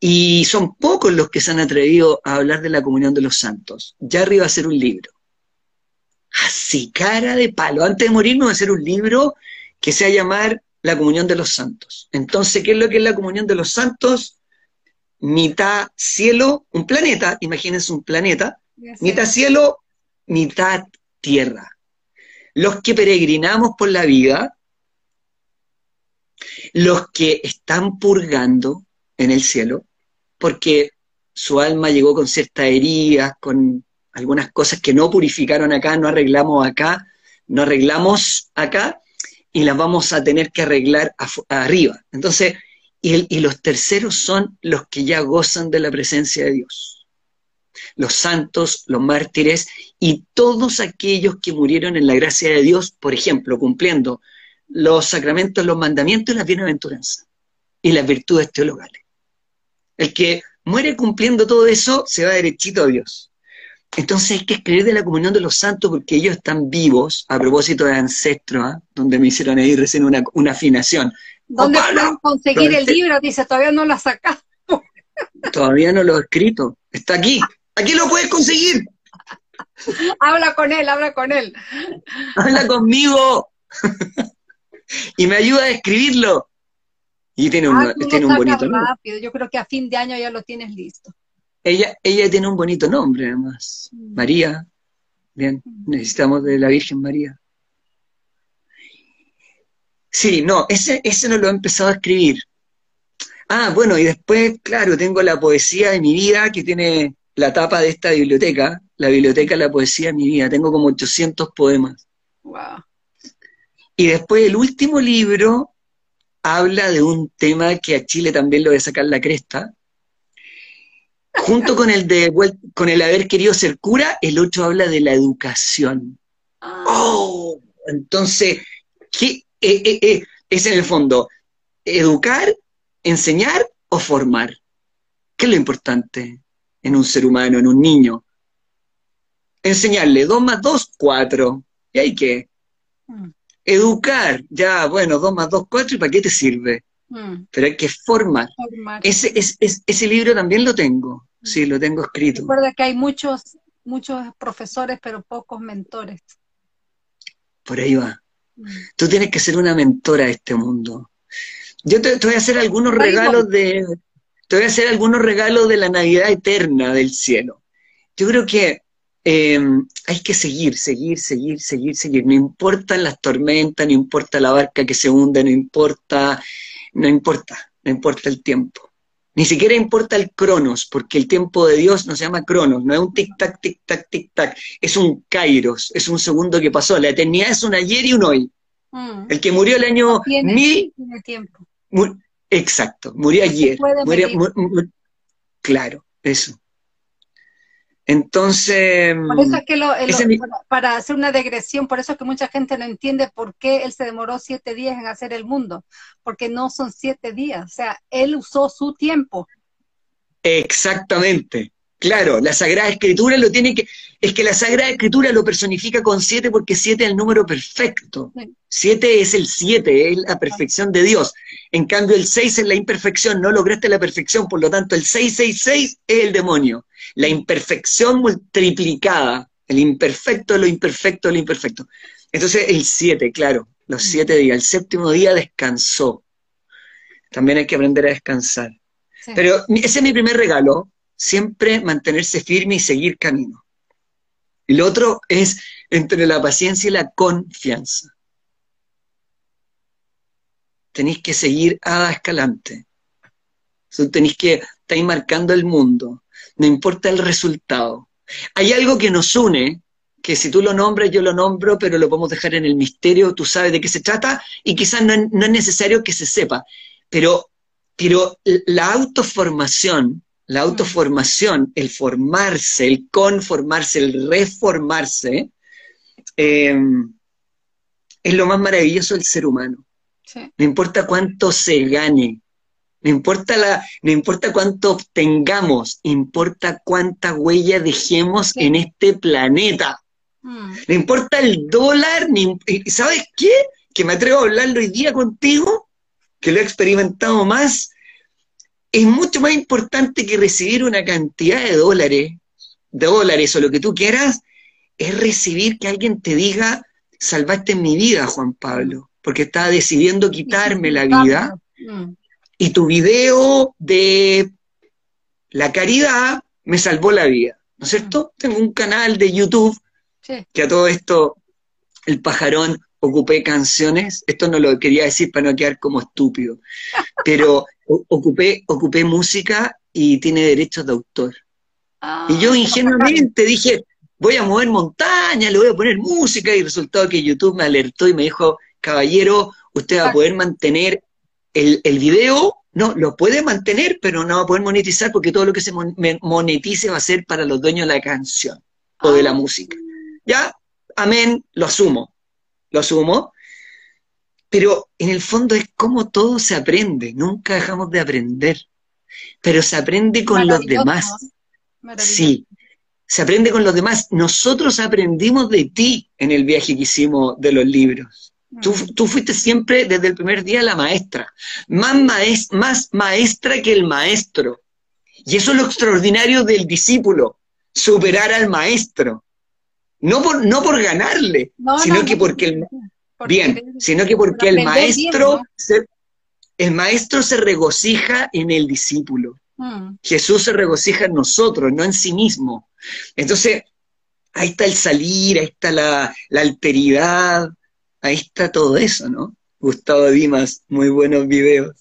Y son pocos los que se han atrevido a hablar de la comunión de los santos. Ya arriba a hacer un libro. Así, cara de palo. Antes de morirme voy a hacer un libro que se va a llamar La comunión de los santos. Entonces, ¿qué es lo que es la comunión de los santos? Mitad cielo, un planeta, imagínense un planeta, mitad cielo, mitad tierra. Los que peregrinamos por la vida, los que están purgando en el cielo, porque su alma llegó con ciertas heridas, con algunas cosas que no purificaron acá, no arreglamos acá, no arreglamos acá, y las vamos a tener que arreglar arriba. Entonces, y, los terceros son los que ya gozan de la presencia de Dios. Los santos, los mártires y todos aquellos que murieron en la gracia de Dios, por ejemplo, cumpliendo los sacramentos, los mandamientos y las bienaventuranzas y las virtudes teologales. El que muere cumpliendo todo eso se va derechito a Dios. Entonces hay que escribir de la comunión de los santos porque ellos están vivos, a propósito de ancestros, ¿ah? donde me hicieron ahí recién una, afinación. ¿Dónde pueden conseguir el libro? Dice, todavía no lo has sacado. Todavía no lo he escrito. Está aquí. Aquí lo puedes conseguir. habla con él, habla con él. Habla conmigo. y me ayuda a escribirlo. Y tiene un, ah, tiene un bonito nombre. Yo creo que a fin de año ya lo tienes listo. Ella, ella tiene un bonito nombre, además. Mm. María. Bien, mm. necesitamos de la Virgen María. Sí, no, ese, ese no lo he empezado a escribir. Ah, bueno, y después, claro, tengo la poesía de mi vida, que tiene la tapa de esta biblioteca, la biblioteca La Poesía de mi vida. Tengo como 800 poemas. Wow. Y después el último libro habla de un tema que a Chile también lo voy a sacar la cresta. Junto con el de con el haber querido ser cura, el otro habla de la educación. Ah. Oh, entonces, ¿qué eh, eh, eh, es en el fondo? ¿Educar, enseñar o formar? ¿Qué es lo importante en un ser humano, en un niño? Enseñarle dos más dos, cuatro. ¿Y hay qué? Mm. Educar, ya, bueno, dos más dos, cuatro, ¿y para qué te sirve? Mm. Pero hay que formar. Ese, ese libro también lo tengo, mm. sí, lo tengo escrito. Recuerda que hay muchos, muchos profesores, pero pocos mentores. Por ahí va. Tú tienes que ser una mentora de este mundo. Yo te, voy a hacer algunos regalos de. Te voy a hacer algunos regalos de la Navidad eterna del cielo. Yo creo que Em, hay que seguir, seguir, seguir, seguir, seguir. No importan las tormentas, no importa la barca que se hunde, no importa, no importa, no importa el tiempo. Ni siquiera importa el cronos, porque el tiempo de Dios no se llama cronos, no es un tic-tac, tic-tac, tic-tac, es un kairos, es un segundo que pasó. La eternidad es un ayer y un hoy. Mm. El que murió el año mil... tiempo. exacto, murió ayer. claro, eso. Entonces. Por eso es que para hacer una degresión, por eso es que mucha gente no entiende por qué él se demoró siete días en hacer el mundo, porque no son siete días, o sea, él usó su tiempo. Exactamente. Claro, la Sagrada Escritura lo tiene que. Es que la Sagrada Escritura lo personifica con siete porque siete es el número perfecto. Siete es el siete, es la perfección de Dios. En cambio, el seis es la imperfección, no lograste la perfección, por lo tanto, el 666 es el demonio. La imperfección multiplicada, el imperfecto lo imperfecto lo imperfecto. Entonces, el siete, claro, los siete días. El séptimo día descansó. También hay que aprender a descansar. Pero ese es mi primer regalo, siempre mantenerse firme y seguir camino. Y lo otro es entre la paciencia y la confianza. Tenéis que seguir a escalante. tenéis que estar marcando el mundo. No importa el resultado. Hay algo que nos une, que si tú lo nombras, yo lo nombro, pero lo podemos dejar en el misterio, tú sabes de qué se trata, y quizás no, no es necesario que se sepa. Pero, pero la autoformación la autoformación, el formarse, el conformarse, el reformarse, em, es lo más maravilloso del ser humano. No importa cuánto se gane, no importa, la, no importa cuánto obtengamos, importa cuánta huella dejemos en este planeta. Mm. No importa el dólar, ni, ¿sabes qué? Que me atrevo a hablarlo hoy día contigo, que lo he experimentado más, es mucho más importante que recibir una cantidad de dólares, de dólares o lo que tú quieras, es recibir que alguien te diga, salvaste mi vida, Juan Pablo, porque estaba decidiendo quitarme la vida. Mm. Y tu video de la caridad me salvó la vida, ¿no es cierto? Mm. Tengo un canal de YouTube que a todo esto, el pajarón, ocupé canciones, esto no lo quería decir para no quedar como estúpido, pero ocupé, ocupé música y tiene derechos de autor. y yo ah, ingenuamente dije, voy a mover montaña, le voy a poner música, y resultado que YouTube me alertó y me dijo, caballero, usted va a poder mantener el, el video, no, lo puede mantener, pero no va a poder monetizar porque todo lo que se monetice va a ser para los dueños de la canción o de la ah. música. Ya, amén, lo asumo, lo asumo, pero en el fondo es como todo se aprende, nunca dejamos de aprender, pero se aprende con los demás. Sí, se aprende con los demás. Nosotros aprendimos de ti en el viaje que hicimos de los libros. Tú, mm. tú, fuiste siempre desde el primer día la maestra, más, más maestra que el maestro. Y eso es lo extraordinario del discípulo, superar al maestro. No por, no por ganarle, sino que porque el, bien, sino que porque el maestro, se, el maestro se regocija en el discípulo. Mm. Jesús se regocija en nosotros, no en sí mismo. Entonces, ahí está el salir, ahí está la, alteridad, ahí está todo eso, ¿no? Gustavo Dimas, muy buenos videos.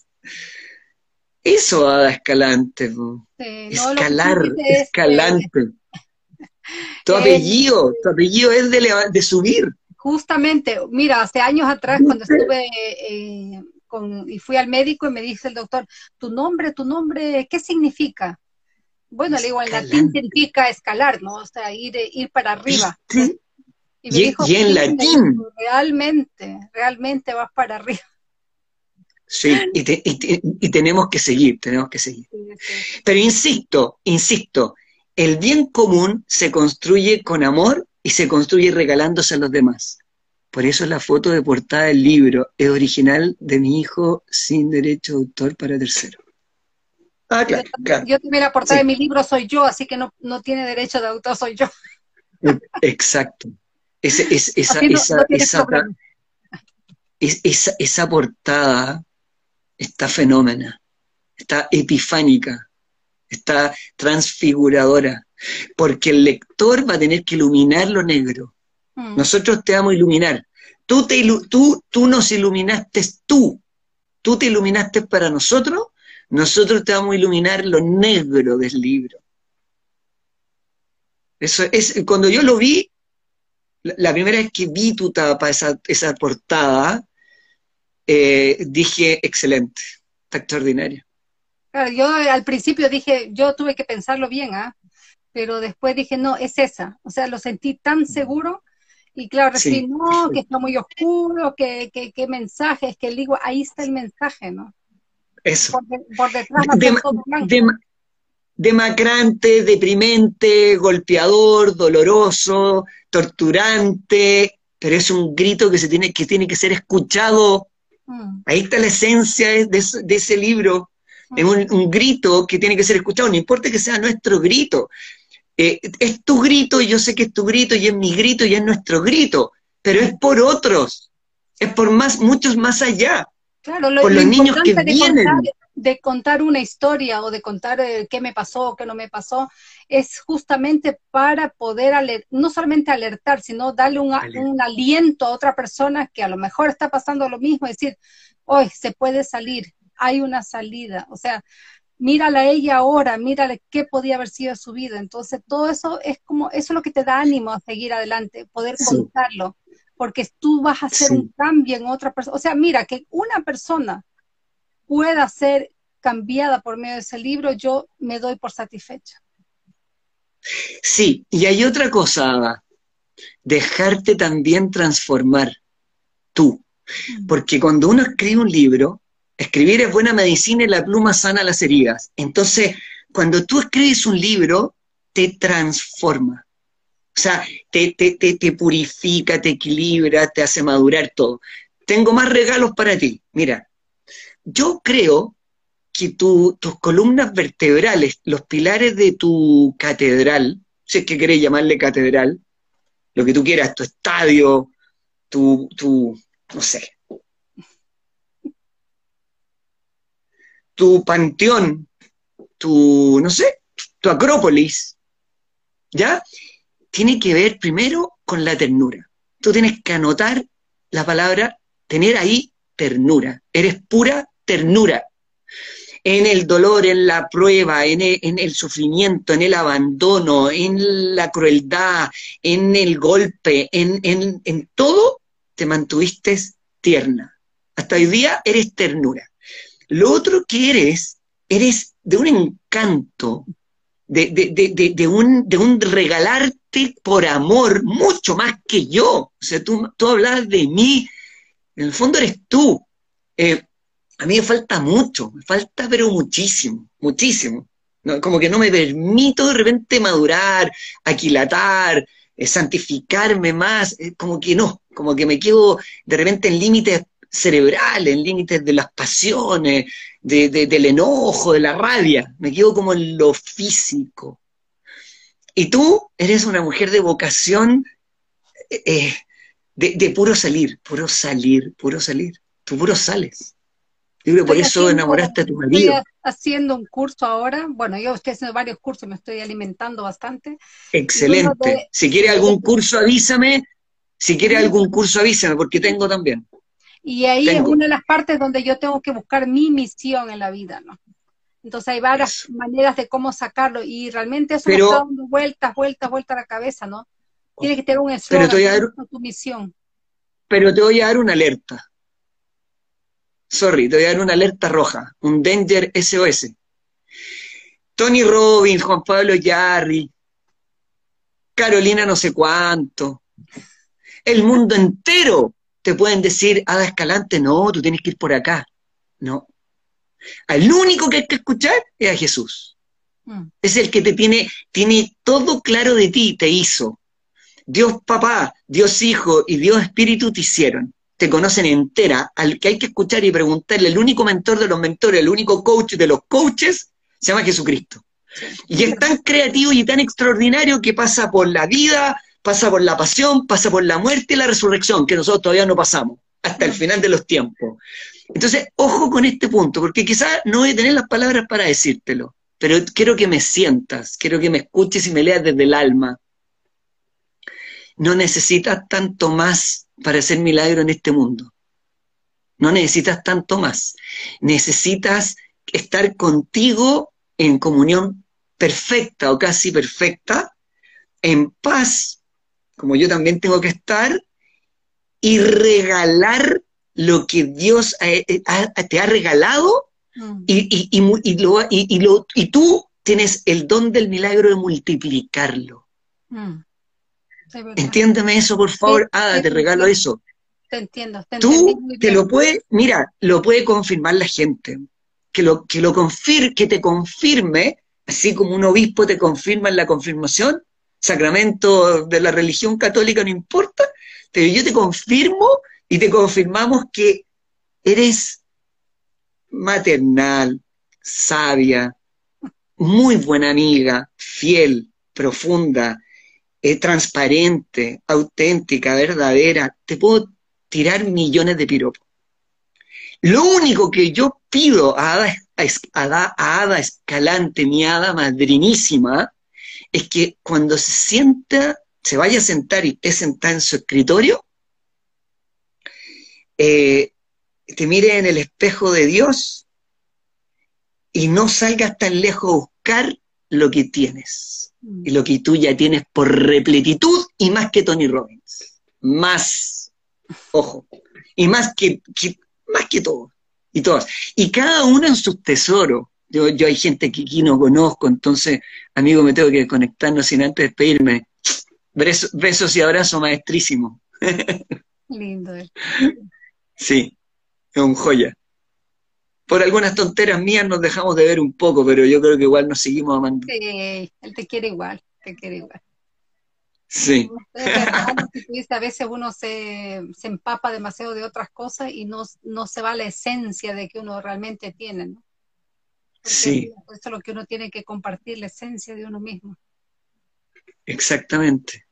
Eso, Ada Escalante, escalar, escalante. Tu apellido, tu apellido es de, de subir. Justamente, mira, hace años atrás cuando estuve eh, con, y fui al médico y me dice el doctor, tu nombre, tu nombre, ¿qué significa? Bueno, le digo, en latín significa escalar, ¿no? O sea, ir, ir para arriba. Y, me dijo, en latín. Realmente, realmente vas para arriba. Sí, y, tenemos que seguir, tenemos que seguir. Pero insisto, insisto, el bien común se construye con amor y se construye regalándose a los demás. Por eso la foto de portada del libro es original de mi hijo sin derecho de autor para tercero. Ah, claro, yo, también la portada de mi libro soy yo, así que no, tiene derecho de autor, soy yo. Exacto. esa, esa, esa, esa portada está fenómena, está epifánica, está transfiguradora porque el lector va a tener que iluminar lo negro. Mm. Nosotros te vamos a iluminar. Tú, te tú, tú nos iluminaste tú. Tú te iluminaste para nosotros, nosotros te vamos a iluminar lo negro del libro. Eso es, cuando yo lo vi, la, primera vez que vi tu tapa, esa, esa portada, eh, dije, excelente, está extraordinario. Yo al principio dije, yo tuve que pensarlo bien, ¿ah? pero después dije, no, es esa. O sea, lo sentí tan seguro. Y claro, recibí, no, que está muy oscuro, que, que, que mensaje, es que digo, ahí está el mensaje, ¿no? Eso. Por, detrás demacrante, deprimente, golpeador, doloroso, torturante, pero es un grito que se tiene que tiene que ser escuchado. Mm. Ahí está la esencia de, de ese libro. Es un, un, grito que tiene que ser escuchado, no importa que sea nuestro grito, eh, es tu grito, y yo sé que es tu grito, y es mi grito, y es nuestro grito, pero es por otros, es por más, muchos más allá, claro, lo, por los niños que vienen. de contar una historia o de contar eh, qué me pasó, qué no me pasó, es justamente para poder no solamente alertar, sino darle un, un, aliento a otra persona que a lo mejor está pasando lo mismo, decir, hoy se puede salir, hay una salida, o sea, mírala ella ahora, mírale qué podía haber sido su vida. Entonces, todo eso es como, eso es lo que te da ánimo a seguir adelante, poder contarlo, porque tú vas a hacer un cambio en otra persona. O sea, mira, que una persona pueda ser cambiada por medio de ese libro, yo me doy por satisfecha. Sí, y hay otra cosa, dejarte también transformar tú. Mm. Porque cuando uno escribe un libro, escribir es buena medicina y la pluma sana las heridas. Entonces, cuando tú escribes un libro, te transforma. O sea, te, te, te, purifica, te equilibra, te hace madurar todo. Tengo más regalos para ti. Mira, yo creo que tus columnas vertebrales, los pilares de tu catedral, si es que querés llamarle catedral, lo que tú quieras, tu estadio, tu, tu no sé, tu panteón, tu, no sé, tu acrópolis, ¿ya? Tiene que ver primero con la ternura. Tú tienes que anotar la palabra, tener ahí ternura. Eres pura ternura en el dolor, en la prueba, en el, sufrimiento, en el abandono, en la crueldad, en el golpe, en, en, todo, te mantuviste tierna. Hasta hoy día eres ternura. Lo otro que eres, eres de un encanto, de, de, un, regalarte por amor mucho más que yo. O sea, tú, hablas de mí, en el fondo eres tú. Eh, a mí me falta mucho, me falta pero muchísimo, muchísimo. Como que no me permito de repente madurar, aquilatar, eh, santificarme más, eh, como que no, como que me quedo de repente en límites cerebrales, en límites de las pasiones, del enojo, de la rabia, me quedo como en lo físico. Y tú eres una mujer de vocación eh, de, de puro salir, puro salir, puro salir, tú puro sales. Yo creo por eso enamoraste a tu marido. Estoy haciendo un curso ahora. Bueno, yo estoy haciendo varios cursos, me estoy alimentando bastante. Excelente. si quiere algún curso, avísame. Si quiere algún curso, avísame, porque tengo también. Y ahí es una de las partes donde yo tengo que buscar mi misión en la vida, ¿no? Entonces hay varias maneras de cómo sacarlo y realmente eso Pero, me está dando vueltas, vueltas, vueltas a la cabeza, ¿no? Tiene que tener un eslogan, tu misión. Pero te voy a dar una alerta sorry, te voy a dar una alerta roja, un danger SOS. Tony Robbins, Juan Pablo Yarri, Carolina no sé cuánto, el mundo entero te pueden decir, Ada Escalante, no, tú tienes que ir por acá. No. Al único que hay que escuchar es a Jesús. Mm. Es el que te tiene, tiene todo claro de ti, te hizo. Dios papá, Dios hijo y Dios espíritu te hicieron te conocen entera, al que hay que escuchar y preguntarle, el único mentor de los mentores, el único coach de los coaches, se llama Jesucristo. Y es tan creativo y tan extraordinario que pasa por la vida, pasa por la pasión, pasa por la muerte y la resurrección, que nosotros todavía no pasamos, hasta el final de los tiempos. Entonces, ojo con este punto, porque quizás no voy a tener las palabras para decírtelo, pero quiero que me sientas, quiero que me escuches y me leas desde el alma. No necesitas tanto más para hacer milagro en este mundo. No necesitas tanto más. Necesitas estar contigo en comunión perfecta o casi perfecta, en paz, como yo también tengo que estar, y regalar lo que Dios te ha regalado mm. y, y, tú tienes el don del milagro de multiplicarlo. Mm. Entiéndeme eso, por favor. Ada, te regalo eso. Te entiendo. Tú te lo puedes, mira, lo puede confirmar la gente. Que lo, que lo confir, que te confirme, así como un obispo te confirma en la confirmación, sacramento de la religión católica no importa, pero yo te confirmo y te confirmamos que eres maternal, sabia, muy buena amiga, fiel, profunda, es transparente, auténtica, verdadera, te puedo tirar millones de piropos. Lo único que yo pido a Ada, Ada Escalante, mi hada madrinísima, es que cuando se sienta, se vaya a sentar y esté sentada en su escritorio, eh, te mire en el espejo de Dios y no salgas tan lejos a buscar lo que tienes y lo que tú ya tienes por repletitud y más que Tony Robbins. Más, ojo, y más que, más que todo. Y todas. Y cada uno en su tesoro. Yo, yo hay gente que aquí no conozco, entonces, amigo, me tengo que conectarnos sin antes despedirme. Besos, y abrazos maestrísimo. Lindo. Sí, es un joya. Por algunas tonteras mías nos dejamos de ver un poco, pero yo creo que igual nos seguimos amando. Sí, él te quiere igual, te quiere igual. Sí. a veces uno se, empapa demasiado de otras cosas y no, no se va a la esencia de que uno realmente tiene, ¿no? Sí. Eso es lo que uno tiene que compartir, la esencia de uno mismo. Exactamente.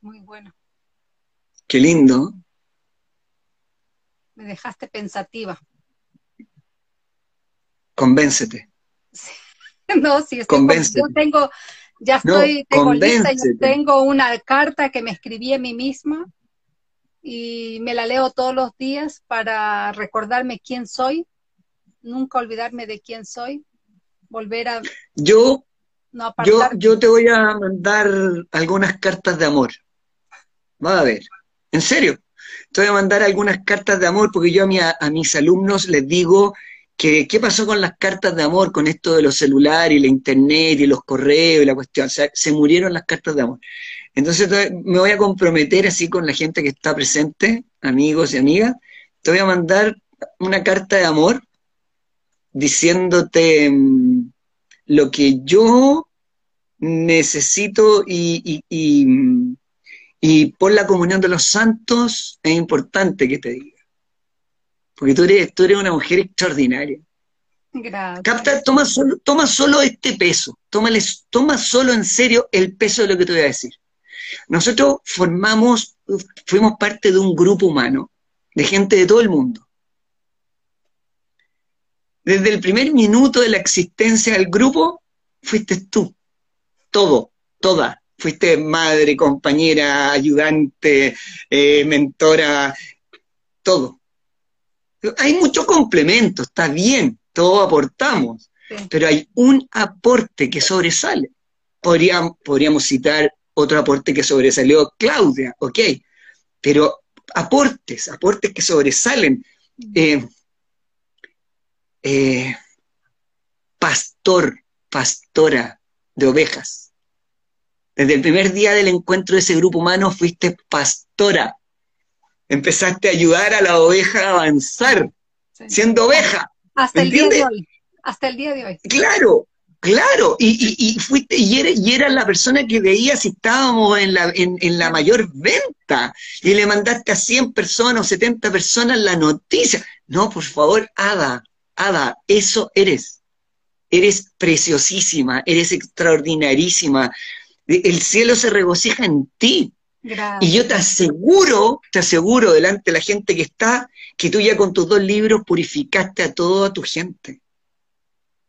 Muy bueno. Qué lindo. Me dejaste pensativa. Convéncete. No, sí, Convéncete. yo tengo, ya estoy, tengo lista, yo tengo una carta que me escribí a mí misma y me la leo todos los días para recordarme quién soy, nunca olvidarme de quién soy, volver a... Yo, yo, yo te voy a mandar algunas cartas de amor. Va a ver, en serio. Te voy a mandar algunas cartas de amor porque yo a, mi, a mis alumnos les digo que qué pasó con las cartas de amor, con esto de los celulares y la internet y los correos y la cuestión. O sea, se murieron las cartas de amor. Entonces me voy a comprometer así con la gente que está presente, amigos y amigas. Te voy a mandar una carta de amor diciéndote mm, lo que yo necesito y, y, y por la comunión de los santos es importante que te diga. Porque tú eres, tú eres una mujer extraordinaria. Gracias. Capta, toma solo, toma solo este peso, toma solo en serio el peso de lo que te voy a decir. Nosotros formamos, fuimos parte de un grupo humano, de gente de todo el mundo. Desde el primer minuto de la existencia del grupo, fuiste tú, todo, toda. Fuiste madre, compañera, ayudante, eh, mentora, todo. Hay mucho complemento, está bien, todos aportamos, pero hay un aporte que sobresale. Podríamos, podríamos citar otro aporte que sobresalió Claudia, ok, pero aportes, aportes que sobresalen. Eh, eh, pastor, pastora de ovejas. Desde el primer día del encuentro de ese grupo humano fuiste pastora empezaste a ayudar a la oveja a avanzar, siendo oveja. Hasta el día de hoy. Hasta el día de hoy. Claro, claro. Y, y, fuiste, y, eras la persona que veía si estábamos en la, en, en la mayor venta. Y le mandaste a 100 personas o 70 personas la noticia. No, por favor, Ada, Ada, eso eres. Eres preciosísima, eres extraordinarísima. El cielo se regocija en ti. Y yo te aseguro, te aseguro delante de la gente que está, que tú ya con tus dos libros purificaste a toda tu gente.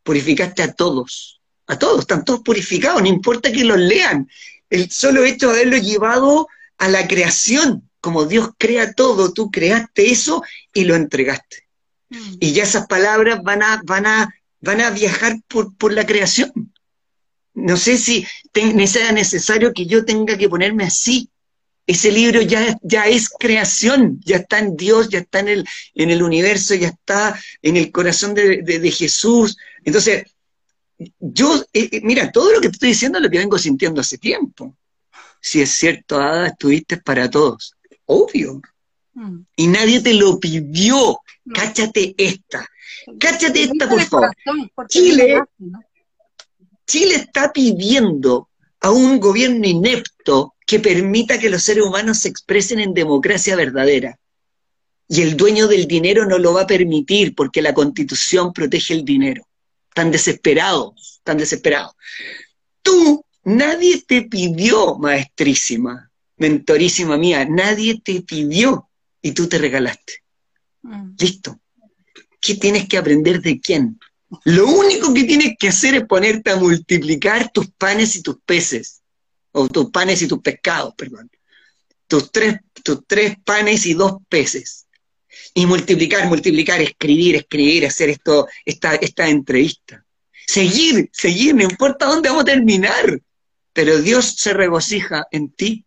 Purificaste a todos. A todos, están todos purificados, no importa que los lean. El solo hecho de haberlo llevado a la creación, como Dios crea todo, tú creaste eso y lo entregaste. Y ya esas palabras van a, van a, van a viajar por, por la creación. No sé si sea necesario que yo tenga que ponerme así, ese libro ya, ya es creación, ya está en Dios, ya está en el, en el universo, ya está en el corazón de, Jesús. Entonces, yo, eh, eh, mira, todo lo que te estoy diciendo es lo que vengo sintiendo hace tiempo. Si es cierto, Ada, estuviste para todos. Obvio. Mm. Y nadie te lo pidió. Cáchate esta. Cáchate esta, por favor. Chile, Chile está pidiendo a un gobierno inepto que permita que los seres humanos se expresen en democracia verdadera. Y el dueño del dinero no lo va a permitir porque la constitución protege el dinero. Tan desesperados, tan desesperados. Tú, nadie te pidió, maestrísima, mentorísima mía, nadie te pidió y tú te regalaste. Mm. Listo. ¿Qué tienes que aprender de quién? Lo único que tienes que hacer es ponerte a multiplicar tus panes y tus peces, o tus panes y tus pescados, perdón. Tus tres, tus tres panes y dos peces. Y multiplicar, multiplicar, escribir, escribir, hacer esto, esta, esta entrevista. Seguir, seguir, no importa dónde vamos a terminar. Pero Dios se regocija en ti.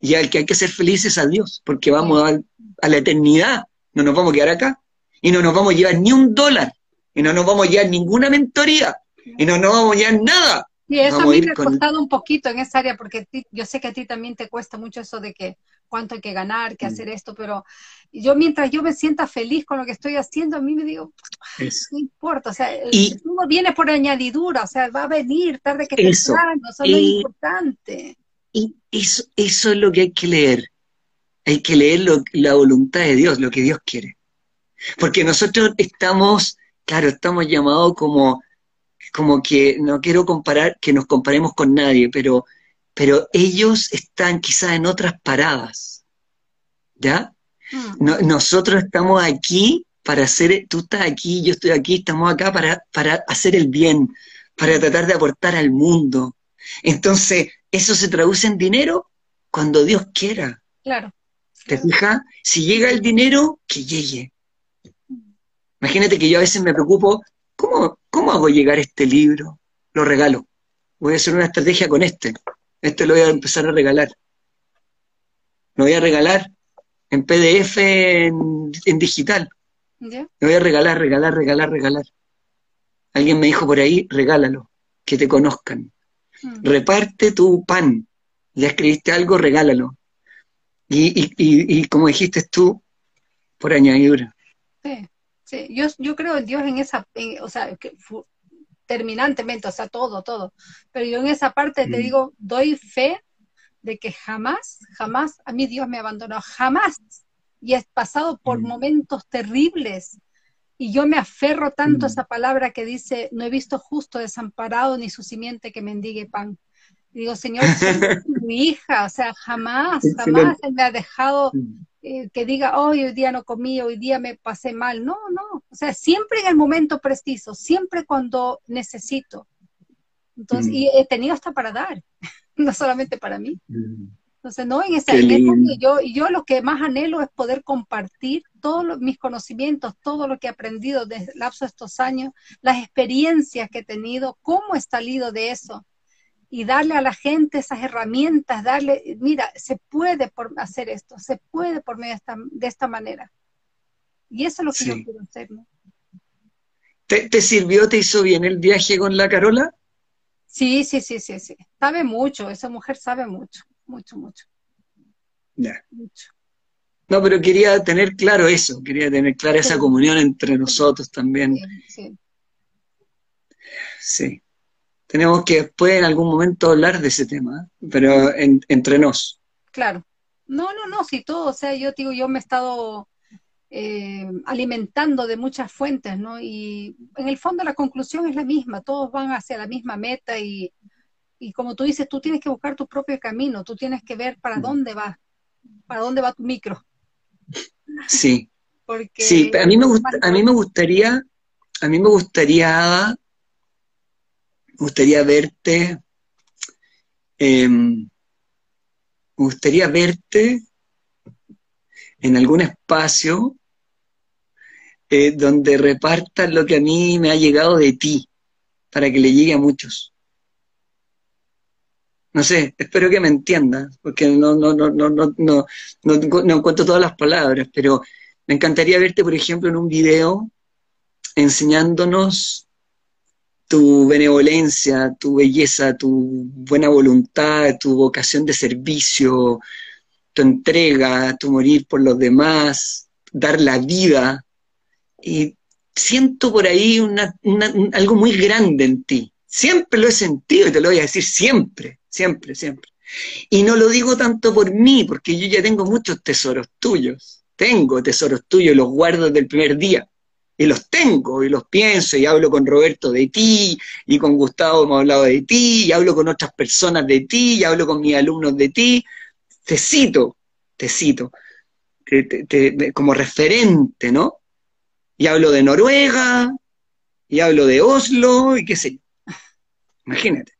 Y al que hay que ser felices a Dios, porque vamos a, a la eternidad. No nos vamos a quedar acá. Y no nos vamos a llevar ni un dólar y no nos vamos a llevar ninguna mentoría y no nos vamos a llevar nada. Y eso a, mí me ha costado un poquito en esa área, porque yo sé que a ti también te cuesta mucho eso de que cuánto hay que ganar, que mm. hacer esto, pero yo mientras yo me sienta feliz con lo que estoy haciendo, a mí me digo, no importa, o sea, y, uno viene por añadidura, o sea, va a venir tarde que temprano, eso es lo importante. Y eso, eso es lo que hay que leer, hay que leer la voluntad de Dios, lo que Dios quiere. Porque nosotros estamos claro, estamos llamados como, como que, no quiero comparar, que nos comparemos con nadie, pero, pero ellos están quizás en otras paradas, ¿ya? Mm. nosotros estamos aquí para hacer, tú estás aquí, yo estoy aquí, estamos acá para, para hacer el bien, para tratar de aportar al mundo. Entonces, eso se traduce en dinero cuando Dios quiera. Claro. ¿Te fijas? Si llega el dinero, que llegue. Imagínate que yo a veces me preocupo, ¿cómo, ¿cómo hago llegar este libro? Lo regalo. Voy a hacer una estrategia con este. Este lo voy a empezar a regalar. Lo voy a regalar en PDF, en, digital. Lo voy a regalar, regalar, regalar, regalar. Alguien me dijo por ahí, regálalo, que te conozcan. Mm. Reparte tu pan. Ya escribiste algo, regálalo. Y, y, y, y como dijiste tú, por añadidura. Sí. Sí, yo, yo creo en Dios en esa, o sea, que, terminantemente, o sea, todo, todo. Pero yo en esa parte te mm. digo, doy fe de que jamás, jamás a mí Dios me abandonó, jamás. Y he pasado por mm. momentos terribles. Y yo me aferro tanto a mm. esa palabra que dice, no he visto justo desamparado ni su simiente que mendigue pan. digo, Señor, mi hija, o sea, jamás, jamás Él me ha dejado eh, que diga, hoy día no comí, hoy día me pasé mal. No, no. O sea, siempre en el momento preciso, siempre cuando necesito. Entonces, mm. y he tenido hasta para dar, no solamente para mí. Mm. Entonces, no, en esa y yo, y yo lo que más anhelo es poder compartir todos mis conocimientos, todo lo que he aprendido desde el lapso de estos años, las experiencias que he tenido, cómo he salido de eso, y darle a la gente esas herramientas, darle, mira, se puede por hacer esto, se puede por medio de esta, de esta manera. Y eso es lo que yo quiero hacer. ¿Te, sirvió, te hizo bien el viaje con la Carola? Sí, sí, sí, sí, sí. Sabe mucho, esa mujer sabe mucho, mucho, mucho. Ya. Mucho. No, pero quería tener claro eso, quería tener clara esa comunión entre nosotros también. Sí. sí. sí tenemos que después en algún momento hablar de ese tema, pero entre nos. Claro. No, no, no, si todo, o sea, yo digo, yo me he estado eh, alimentando de muchas fuentes, ¿no? Y en el fondo la conclusión es la misma, todos van hacia la misma meta y, y como tú dices, tú tienes que buscar tu propio camino, tú tienes que ver para mm. dónde vas, para dónde va tu micro. Sí. Porque sí, a mí me a mí me gustaría, a mí me gustaría, me gustaría verte, me gustaría verte en algún espacio eh, donde repartas lo que a mí me ha llegado de ti, para que le llegue a muchos. No sé, espero que me entiendas, porque no, no, no, no, no, no, no encuentro todas las palabras, pero me encantaría verte, por ejemplo, en un video enseñándonos tu benevolencia, tu belleza, tu buena voluntad, tu vocación de servicio, tu entrega, tu morir por los demás, dar la vida. Y siento por ahí algo muy grande en ti. Siempre lo he sentido y te lo voy a decir siempre, siempre, siempre. Y no lo digo tanto por mí, porque yo ya tengo muchos tesoros tuyos. Tengo tesoros tuyos, los guardo del primer día y los tengo, y los pienso, y hablo con Roberto de ti, y con Gustavo hemos hablado de ti, y hablo con otras personas de ti, y hablo con mis alumnos de ti, te cito, te cito. como referente, ¿no? Y hablo de Noruega, y hablo de Oslo, y qué sé yo. Imagínate.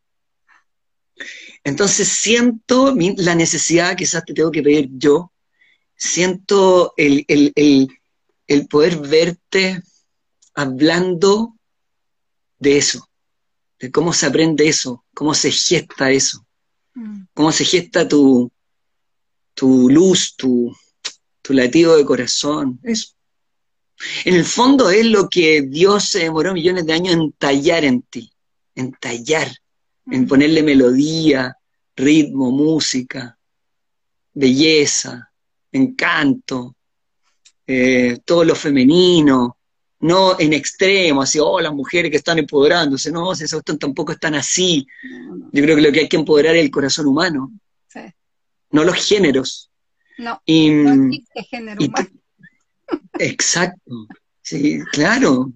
Entonces siento la necesidad, quizás te tengo que pedir yo, siento el, el poder verte hablando de eso, de cómo se aprende eso, cómo se gesta eso, mm. cómo se gesta tu, tu luz, tu, tu latido de corazón, eso. En el fondo es lo que Dios se demoró millones de años en tallar en ti, en tallar, en mm. ponerle melodía, ritmo, música, belleza, encanto, eh, todo lo femenino, no en extremo, así, oh, las mujeres que están empoderándose, no, esas tampoco están así. Yo creo que lo que hay que empoderar es el corazón humano, no los géneros. No, no existe género humano. Exacto, sí, claro.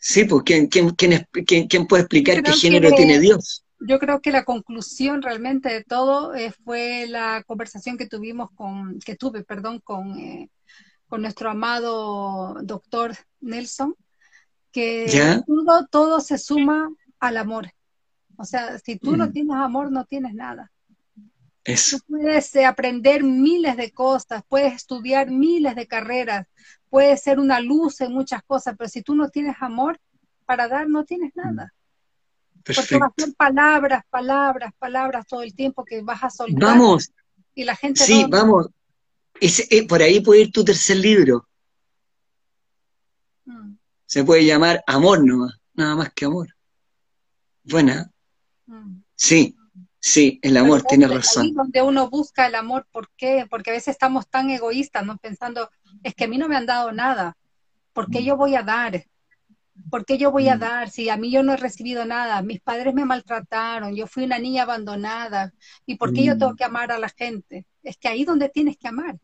Sí, pues ¿quién, quién, quién, puede explicar qué género tiene Dios? Yo creo que la conclusión realmente de todo eh, fue la conversación que tuvimos con, que tuve, perdón, con eh, con nuestro amado doctor Nelson, que todo, todo se suma al amor. O sea, si tú no mm. tienes amor, no tienes nada. Tú puedes eh, aprender miles de cosas, puedes estudiar miles de carreras, puedes ser una luz en muchas cosas, pero si tú no tienes amor para dar, no tienes mm. nada. Porque vas a ser palabras, palabras, palabras todo el tiempo que vas a soltar. Vamos. Y la gente sí, vamos. Eh, por ahí puede ir tu tercer libro. Mm. Se puede llamar Amor nomás, nada más que amor. Buena. Mm. Sí, sí, el amor tiene razón. Ahí donde uno busca el amor, ¿por qué? Porque a veces estamos tan egoístas, ¿no? Pensando, es que a mí no me han dado nada, ¿por qué mm. yo voy a dar? ¿Por qué yo voy a dar si a mí yo no he recibido nada? Mis padres me maltrataron, yo fui una niña abandonada. ¿Y por qué yo tengo que amar a la gente? Es que ahí donde tienes que amar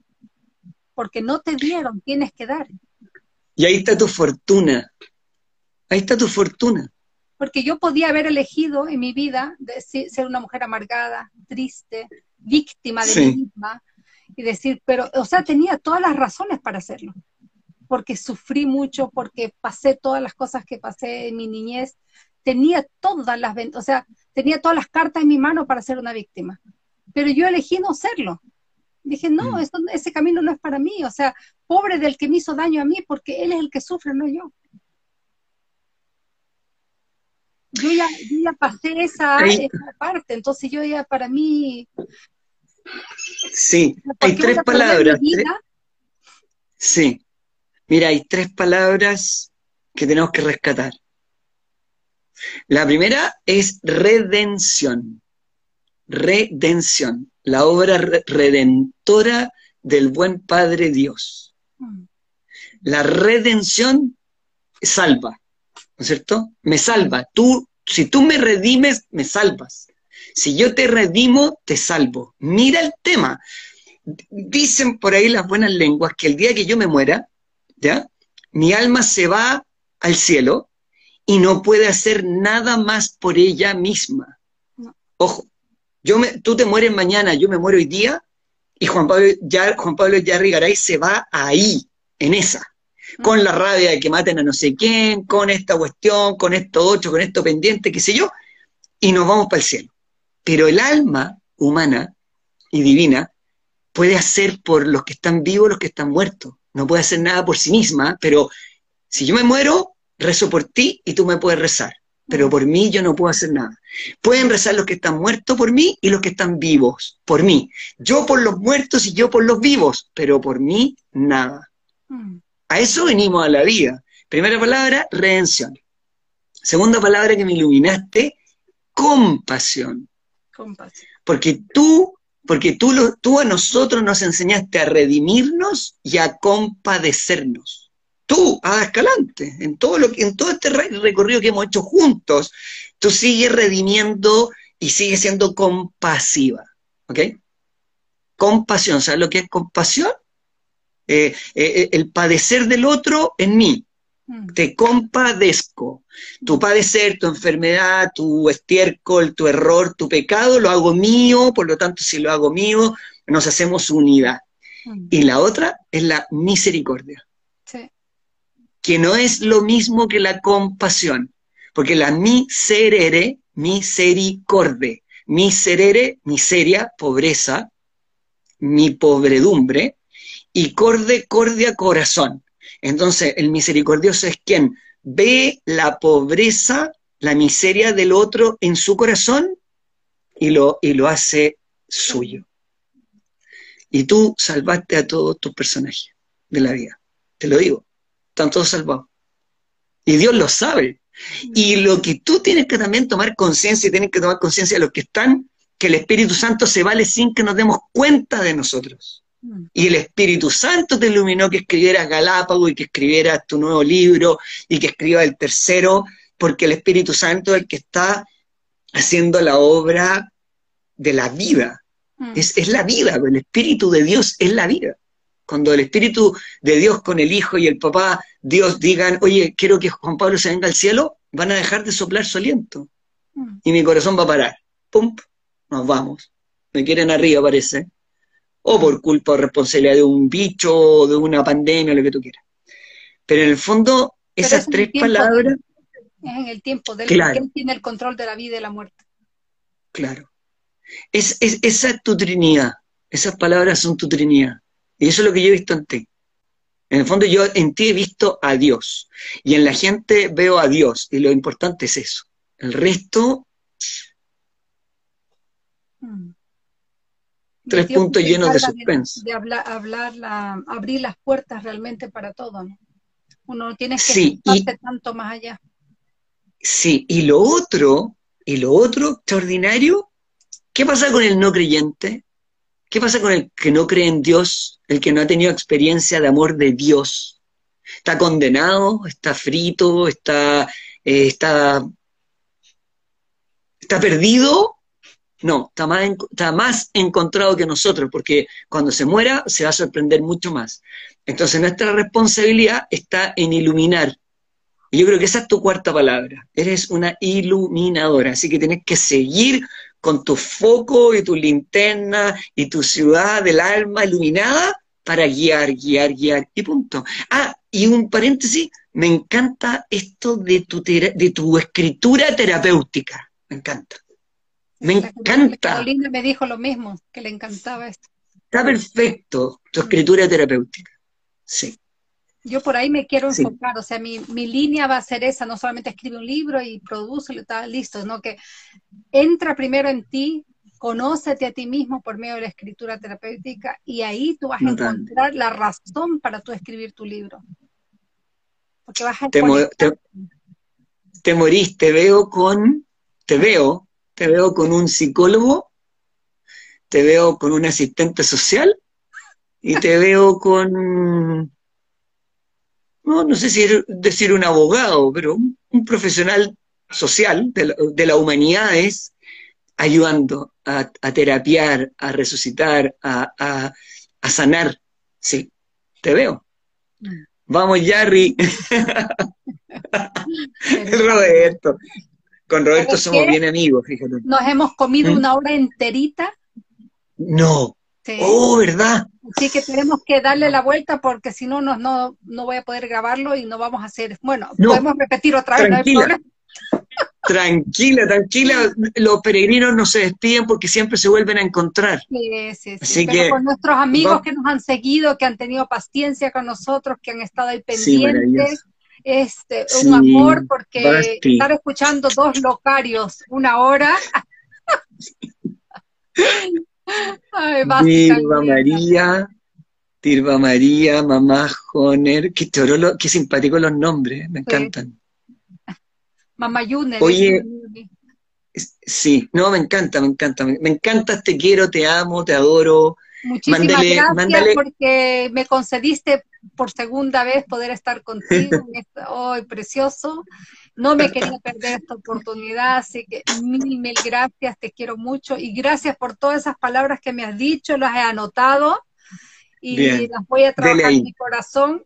porque no te dieron, tienes que dar. Y ahí está tu fortuna. Ahí está tu fortuna. Porque yo podía haber elegido en mi vida ser una mujer amargada, triste, víctima de mí misma, y decir, pero, o sea, tenía todas las razones para hacerlo. Porque sufrí mucho, porque pasé todas las cosas que pasé en mi niñez. Tenía todas las, o sea, tenía todas las cartas en mi mano para ser una víctima. Pero yo elegí no serlo. Dije, no, mm. ese camino no es para mí. O sea, pobre del que me hizo daño a mí, porque él es el que sufre, no yo. Yo ya, ya pasé esa, parte, entonces yo ya para mí... Sí, hay tres palabras. Sí, mira, hay tres palabras que tenemos que rescatar. La primera es redención. Redención la obra redentora del buen Padre Dios. Mm. La redención salva, ¿no es cierto? Me salva. Tú, si tú me redimes, me salvas. Si yo te redimo, te salvo. Mira el tema. Dicen por ahí las buenas lenguas que el día que yo me muera, ¿ya? Mi alma se va al cielo y no puede hacer nada más por ella misma. Ojo, yo me, tú te mueres mañana, yo me muero hoy día, y Juan Pablo, ya, Juan Pablo Yarrigaray se va ahí, en esa, con la rabia de que maten a no sé quién, con esta cuestión, con esto otro, con esto pendiente, qué sé yo, y nos vamos para el cielo. Pero el alma humana y divina puede hacer por los que están vivos, los que están muertos. No puede hacer nada por sí misma, pero si yo me muero, rezo por ti y tú me puedes rezar pero por mí yo no puedo hacer nada. Pueden rezar los que están muertos por mí y los que están vivos por mí. Yo por los muertos y yo por los vivos, pero por mí nada. Mm. A eso venimos a la vida. Primera palabra, redención. Segunda palabra que me iluminaste, compasión. compasión. Porque tú, porque tú, tú a nosotros nos enseñaste a redimirnos y a compadecernos tú, a Escalante, en todo, lo, en todo este recorrido que hemos hecho juntos, tú sigues redimiendo y sigues siendo compasiva. ¿Ok? Compasión, ¿sabes lo que es compasión? Eh, eh, eh, el padecer del otro en mí. Mm. Te compadezco. Tu padecer, tu enfermedad, tu estiércol, tu error, tu pecado, lo hago mío, por lo tanto, si lo hago mío, nos hacemos unidad. mm. y la otra es la misericordia. Sí. Que no es lo mismo que la compasión, porque la miserere, misericorde, miserere, miseria, pobreza, mi pobredumbre, y corde, cordia, corazón. Entonces, el misericordioso es quien ve la pobreza, la miseria del otro en su corazón y lo, y lo hace suyo. Y tú salvaste a todos tus personajes de la vida. Te lo digo. Están todos salvados. Y Dios lo sabe. Y lo que tú tienes que también tomar conciencia y tienes que tomar conciencia de los que están, que el Espíritu Santo se vale sin que nos demos cuenta de nosotros. Y el Espíritu Santo te iluminó que escribieras Galápago y que escribieras tu nuevo libro y que escribas el tercero, porque el Espíritu Santo es el que está haciendo la obra de la vida. Mm. Es, la vida, el Espíritu de Dios es la vida. Cuando el Espíritu de Dios con el Hijo y el Papá, Dios digan, oye, quiero que Juan Pablo se venga al cielo, van a dejar de soplar su aliento. Mm. Y mi corazón va a parar. ¡Pum! Nos vamos. Me quieren arriba, parece. O por culpa o responsabilidad de un bicho, o de una pandemia, lo que tú quieras. Pero en el fondo, esas tres palabras. es en el tiempo del que tiene el control de la vida y la muerte. Claro. Es, esa es tu trinidad. Esas palabras son tu trinidad. Y eso es lo que yo he visto en ti. En el fondo yo en ti he visto a Dios. Y en la gente veo a Dios. Y lo importante es eso. El resto... Tres puntos llenos de suspense. De, hablar, abrir las puertas realmente para todo. Uno no tiene que sí, tanto más allá. Sí, y lo otro, y lo otro extraordinario ¿Qué pasa con el no creyente? ¿Qué pasa con el que no cree en Dios, el que no ha tenido experiencia de amor de Dios? ¿Está condenado? ¿Está frito? ¿Está, eh, está, está perdido? No, está más, está más encontrado que nosotros, porque cuando se muera se va a sorprender mucho más. Entonces nuestra responsabilidad está en iluminar. Y yo creo que esa es tu cuarta palabra. Eres una iluminadora, así que tienes que seguir con tu foco y tu linterna y tu ciudad del alma iluminada para guiar, guiar, guiar y punto. Ah, y un paréntesis, me encanta esto de tu, de tu escritura terapéutica, me encanta. Me encanta. Carolina me dijo lo mismo, que le encantaba esto. Está perfecto, tu escritura terapéutica. Sí. Yo por ahí me quiero enfocar, o sea, mi, línea va a ser esa, no solamente escribe un libro y produce está listo, sino que entra primero en ti, conócete a ti mismo por medio de la escritura terapéutica y ahí tú vas a encontrar la razón para tú escribir tu libro. Porque vas a te, te, morís, te veo con, te veo, te veo con un psicólogo, te veo con un asistente social y te veo con no, no sé si decir un abogado, pero un, profesional social de, la, la humanidad es ayudando a, terapiar, a resucitar, a, sanar. Sí, te veo. Vamos, Jarry. Roberto. Con Roberto somos bien amigos, fíjate. Nos hemos comido ¿Mm? una hora enterita. No. Oh, ¿verdad? Sí que tenemos que darle la vuelta porque si no, no, no, no voy a poder grabarlo y no vamos a hacer. Bueno, podemos repetir otra vez, tranquila, Tranquila, tranquila, los peregrinos no se despiden porque siempre se vuelven a encontrar. Sí, sí, sí. Pero con nuestros amigos que nos han seguido, que han tenido paciencia con nosotros, que han estado ahí pendientes. Este, un amor, porque estar escuchando dos locarios una hora Tirva María, Tirva María, Mamá Joner, qué, qué simpáticos los nombres, me encantan. Mamá Yuner. Oye, sí, no, me encanta, me encanta, me, encanta, te quiero, te amo, te adoro. Muchísimas gracias porque me concediste por segunda vez poder estar contigo. Hoy, precioso. No me quería perder esta oportunidad, así que mil, mil gracias, te quiero mucho y gracias por todas esas palabras que me has dicho, las he anotado y las voy a trabajar en mi corazón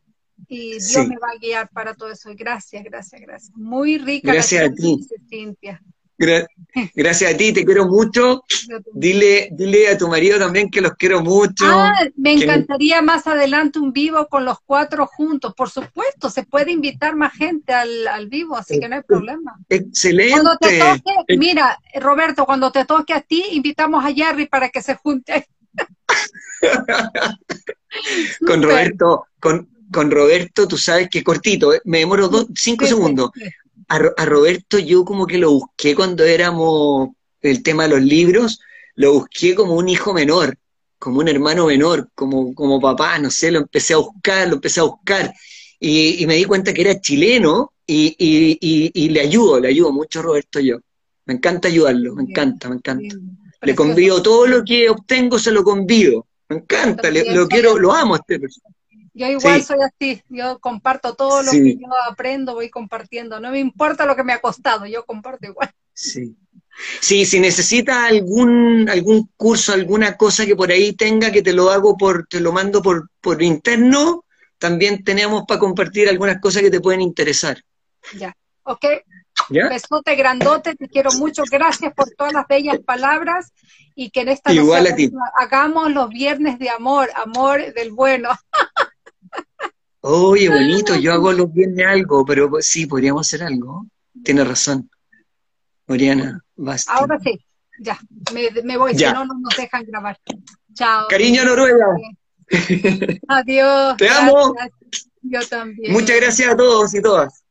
y Dios me va a guiar para todo eso. Gracias, gracias, gracias. Muy rica gracias a ti. Cintia. Gracias a ti, te quiero mucho. Dile, dile a tu marido también que los quiero mucho. Ah, me encantaría más adelante un vivo con los cuatro juntos. Por supuesto, se puede invitar más gente al, vivo, así que no hay problema. Excelente. Cuando te toque, mira, Roberto, cuando te toque a ti, invitamos a Jerry para que se junte. con Roberto, con, con Roberto, tú sabes que cortito, eh, me demoro dos, cinco segundos. A, Roberto yo como que lo busqué cuando éramos el tema de los libros, lo busqué como un hijo menor, como un hermano menor, como, como papá, no sé, lo empecé a buscar, lo empecé a buscar. Y, me di cuenta que era chileno y, y, le ayudo, le ayudo mucho a Roberto yo. Me encanta ayudarlo, me encanta, me encanta. Le convido todo lo que obtengo, se lo convido. Me encanta, lo quiero, lo amo a este persona. Yo igual soy así, yo comparto todo lo que yo aprendo, voy compartiendo. No me importa lo que me ha costado, yo comparto igual. Sí. Sí, si necesita algún, algún curso, alguna cosa que por ahí tenga, que te lo hago por, te lo mando por, por interno, también tenemos para compartir algunas cosas que te pueden interesar. Ya, ok. ¿Ya? Besote grandote, te quiero mucho, gracias por todas las bellas palabras y que en esta Igual hagamos los viernes de amor, amor del bueno. Oye, bonito, yo hago los viernes algo, pero sí, podríamos hacer algo. Tiene razón. Oriana, basta. Ahora sí, ya, me, voy, si no, no nos dejan grabar. Chao. Cariño Noruega. Adiós. Te amo. Yo también. Muchas gracias a todos y todas.